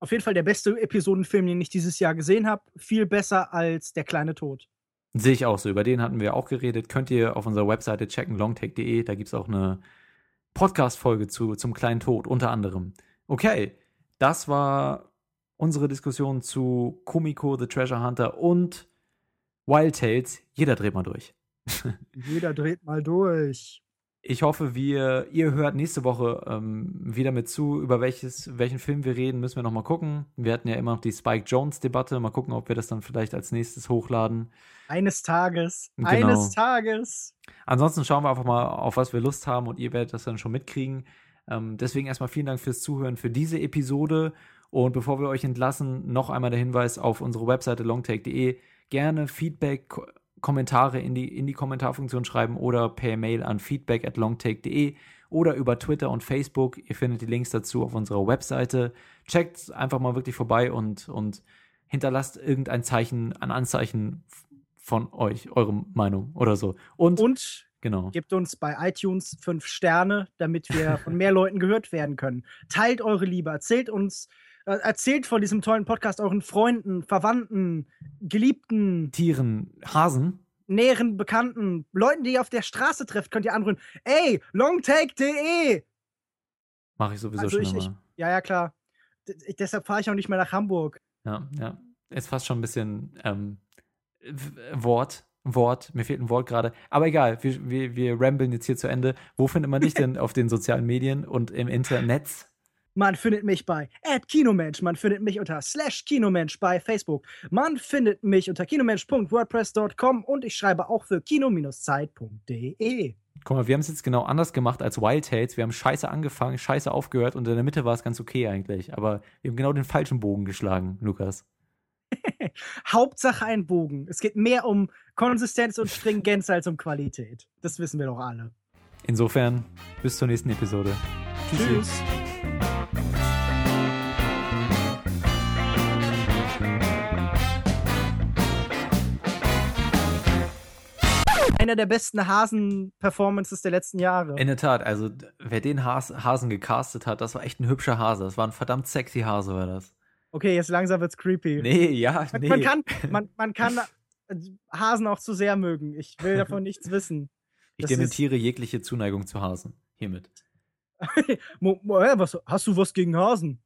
Auf jeden Fall der beste Episodenfilm, den ich dieses Jahr gesehen habe. Viel besser als Der kleine Tod. Sehe ich auch so. Über den hatten wir auch geredet. Könnt ihr auf unserer Webseite checken, longtake.de. Da gibt es auch eine Podcast-Folge zu, zum kleinen Tod, unter anderem. Okay, das war unsere Diskussion zu Kumiko, The Treasure Hunter und Wild Tales. Jeder dreht mal durch. Jeder dreht mal durch. Ich hoffe, wir, ihr hört nächste Woche ähm, wieder mit zu, über welches, welchen Film wir reden, müssen wir nochmal gucken. Wir hatten ja immer noch die Spike Jones-Debatte. Mal gucken, ob wir das dann vielleicht als nächstes hochladen. Eines Tages. Genau. Eines Tages. Ansonsten schauen wir einfach mal, auf was wir Lust haben und ihr werdet das dann schon mitkriegen. Ähm, deswegen erstmal vielen Dank fürs Zuhören für diese Episode. Und bevor wir euch entlassen, noch einmal der Hinweis auf unsere Webseite longtake.de. Gerne Feedback, Kommentare in die, in die Kommentarfunktion schreiben oder per Mail an feedback at longtake.de oder über Twitter und Facebook. Ihr findet die Links dazu auf unserer Webseite. Checkt einfach mal wirklich vorbei und, und hinterlasst irgendein Zeichen, ein Anzeichen von euch, eure Meinung oder so. Und, und Genau. Gebt uns bei iTunes fünf Sterne, damit wir von mehr Leuten gehört werden können. Teilt eure Liebe, erzählt uns erzählt von diesem tollen Podcast euren Freunden, Verwandten, Geliebten, Tieren, Hasen, näheren Bekannten, Leuten, die ihr auf der Straße trefft, könnt ihr anrufen. Ey, longtake.de! Mache ich sowieso also schon ich, ich, Ja, ja, klar. D deshalb fahre ich auch nicht mehr nach Hamburg. Ja, ja. Ist fast schon ein bisschen ähm, Wort. Wort, mir fehlt ein Wort gerade. Aber egal, wir, wir, wir rambeln jetzt hier zu Ende. Wo findet man dich denn auf den sozialen Medien und im Internet? Man findet mich bei @kinomensch. Man findet mich unter slash Kinomensch bei Facebook. Man findet mich unter kinomensch.wordpress.com und ich schreibe auch für kino-zeit.de. Guck mal, wir haben es jetzt genau anders gemacht als Wild Tales. Wir haben scheiße angefangen, scheiße aufgehört und in der Mitte war es ganz okay eigentlich. Aber wir haben genau den falschen Bogen geschlagen, Lukas. Hauptsache ein Bogen. Es geht mehr um Konsistenz und Stringenz als um Qualität. Das wissen wir doch alle. Insofern, bis zur nächsten Episode. Tschüss. Tschüss. Einer der besten Hasen-Performances der letzten Jahre. In der Tat, also wer den Has Hasen gecastet hat, das war echt ein hübscher Hase. Das war ein verdammt sexy Hase, war das. Okay, jetzt langsam wird's creepy. Nee, ja, nee. Man kann, man, man kann Hasen auch zu sehr mögen. Ich will davon nichts wissen. Ich das dementiere jegliche Zuneigung zu Hasen. Hiermit. was, hast du was gegen Hasen?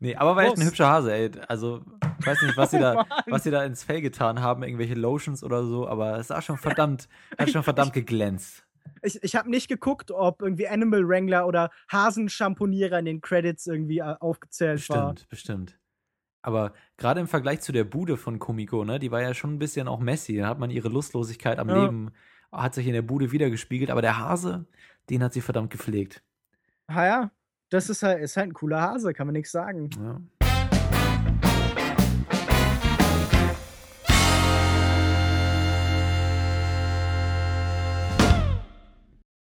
Nee, aber war echt ein hübscher Hase, ey. Also, ich weiß nicht, was sie, da, was sie da ins Fell getan haben, irgendwelche Lotions oder so, aber es sah schon verdammt, hat schon verdammt geglänzt. Ich, ich habe nicht geguckt, ob irgendwie Animal Wrangler oder Hasenschamponierer in den Credits irgendwie äh, aufgezählt bestimmt, war. Bestimmt, bestimmt. Aber gerade im Vergleich zu der Bude von Kumiko, ne, die war ja schon ein bisschen auch messy. Da hat man ihre Lustlosigkeit am ja. Leben, hat sich in der Bude wiedergespiegelt. Aber der Hase, den hat sie verdammt gepflegt. Ah ja, das ist halt, ist halt ein cooler Hase, kann man nichts sagen. Ja.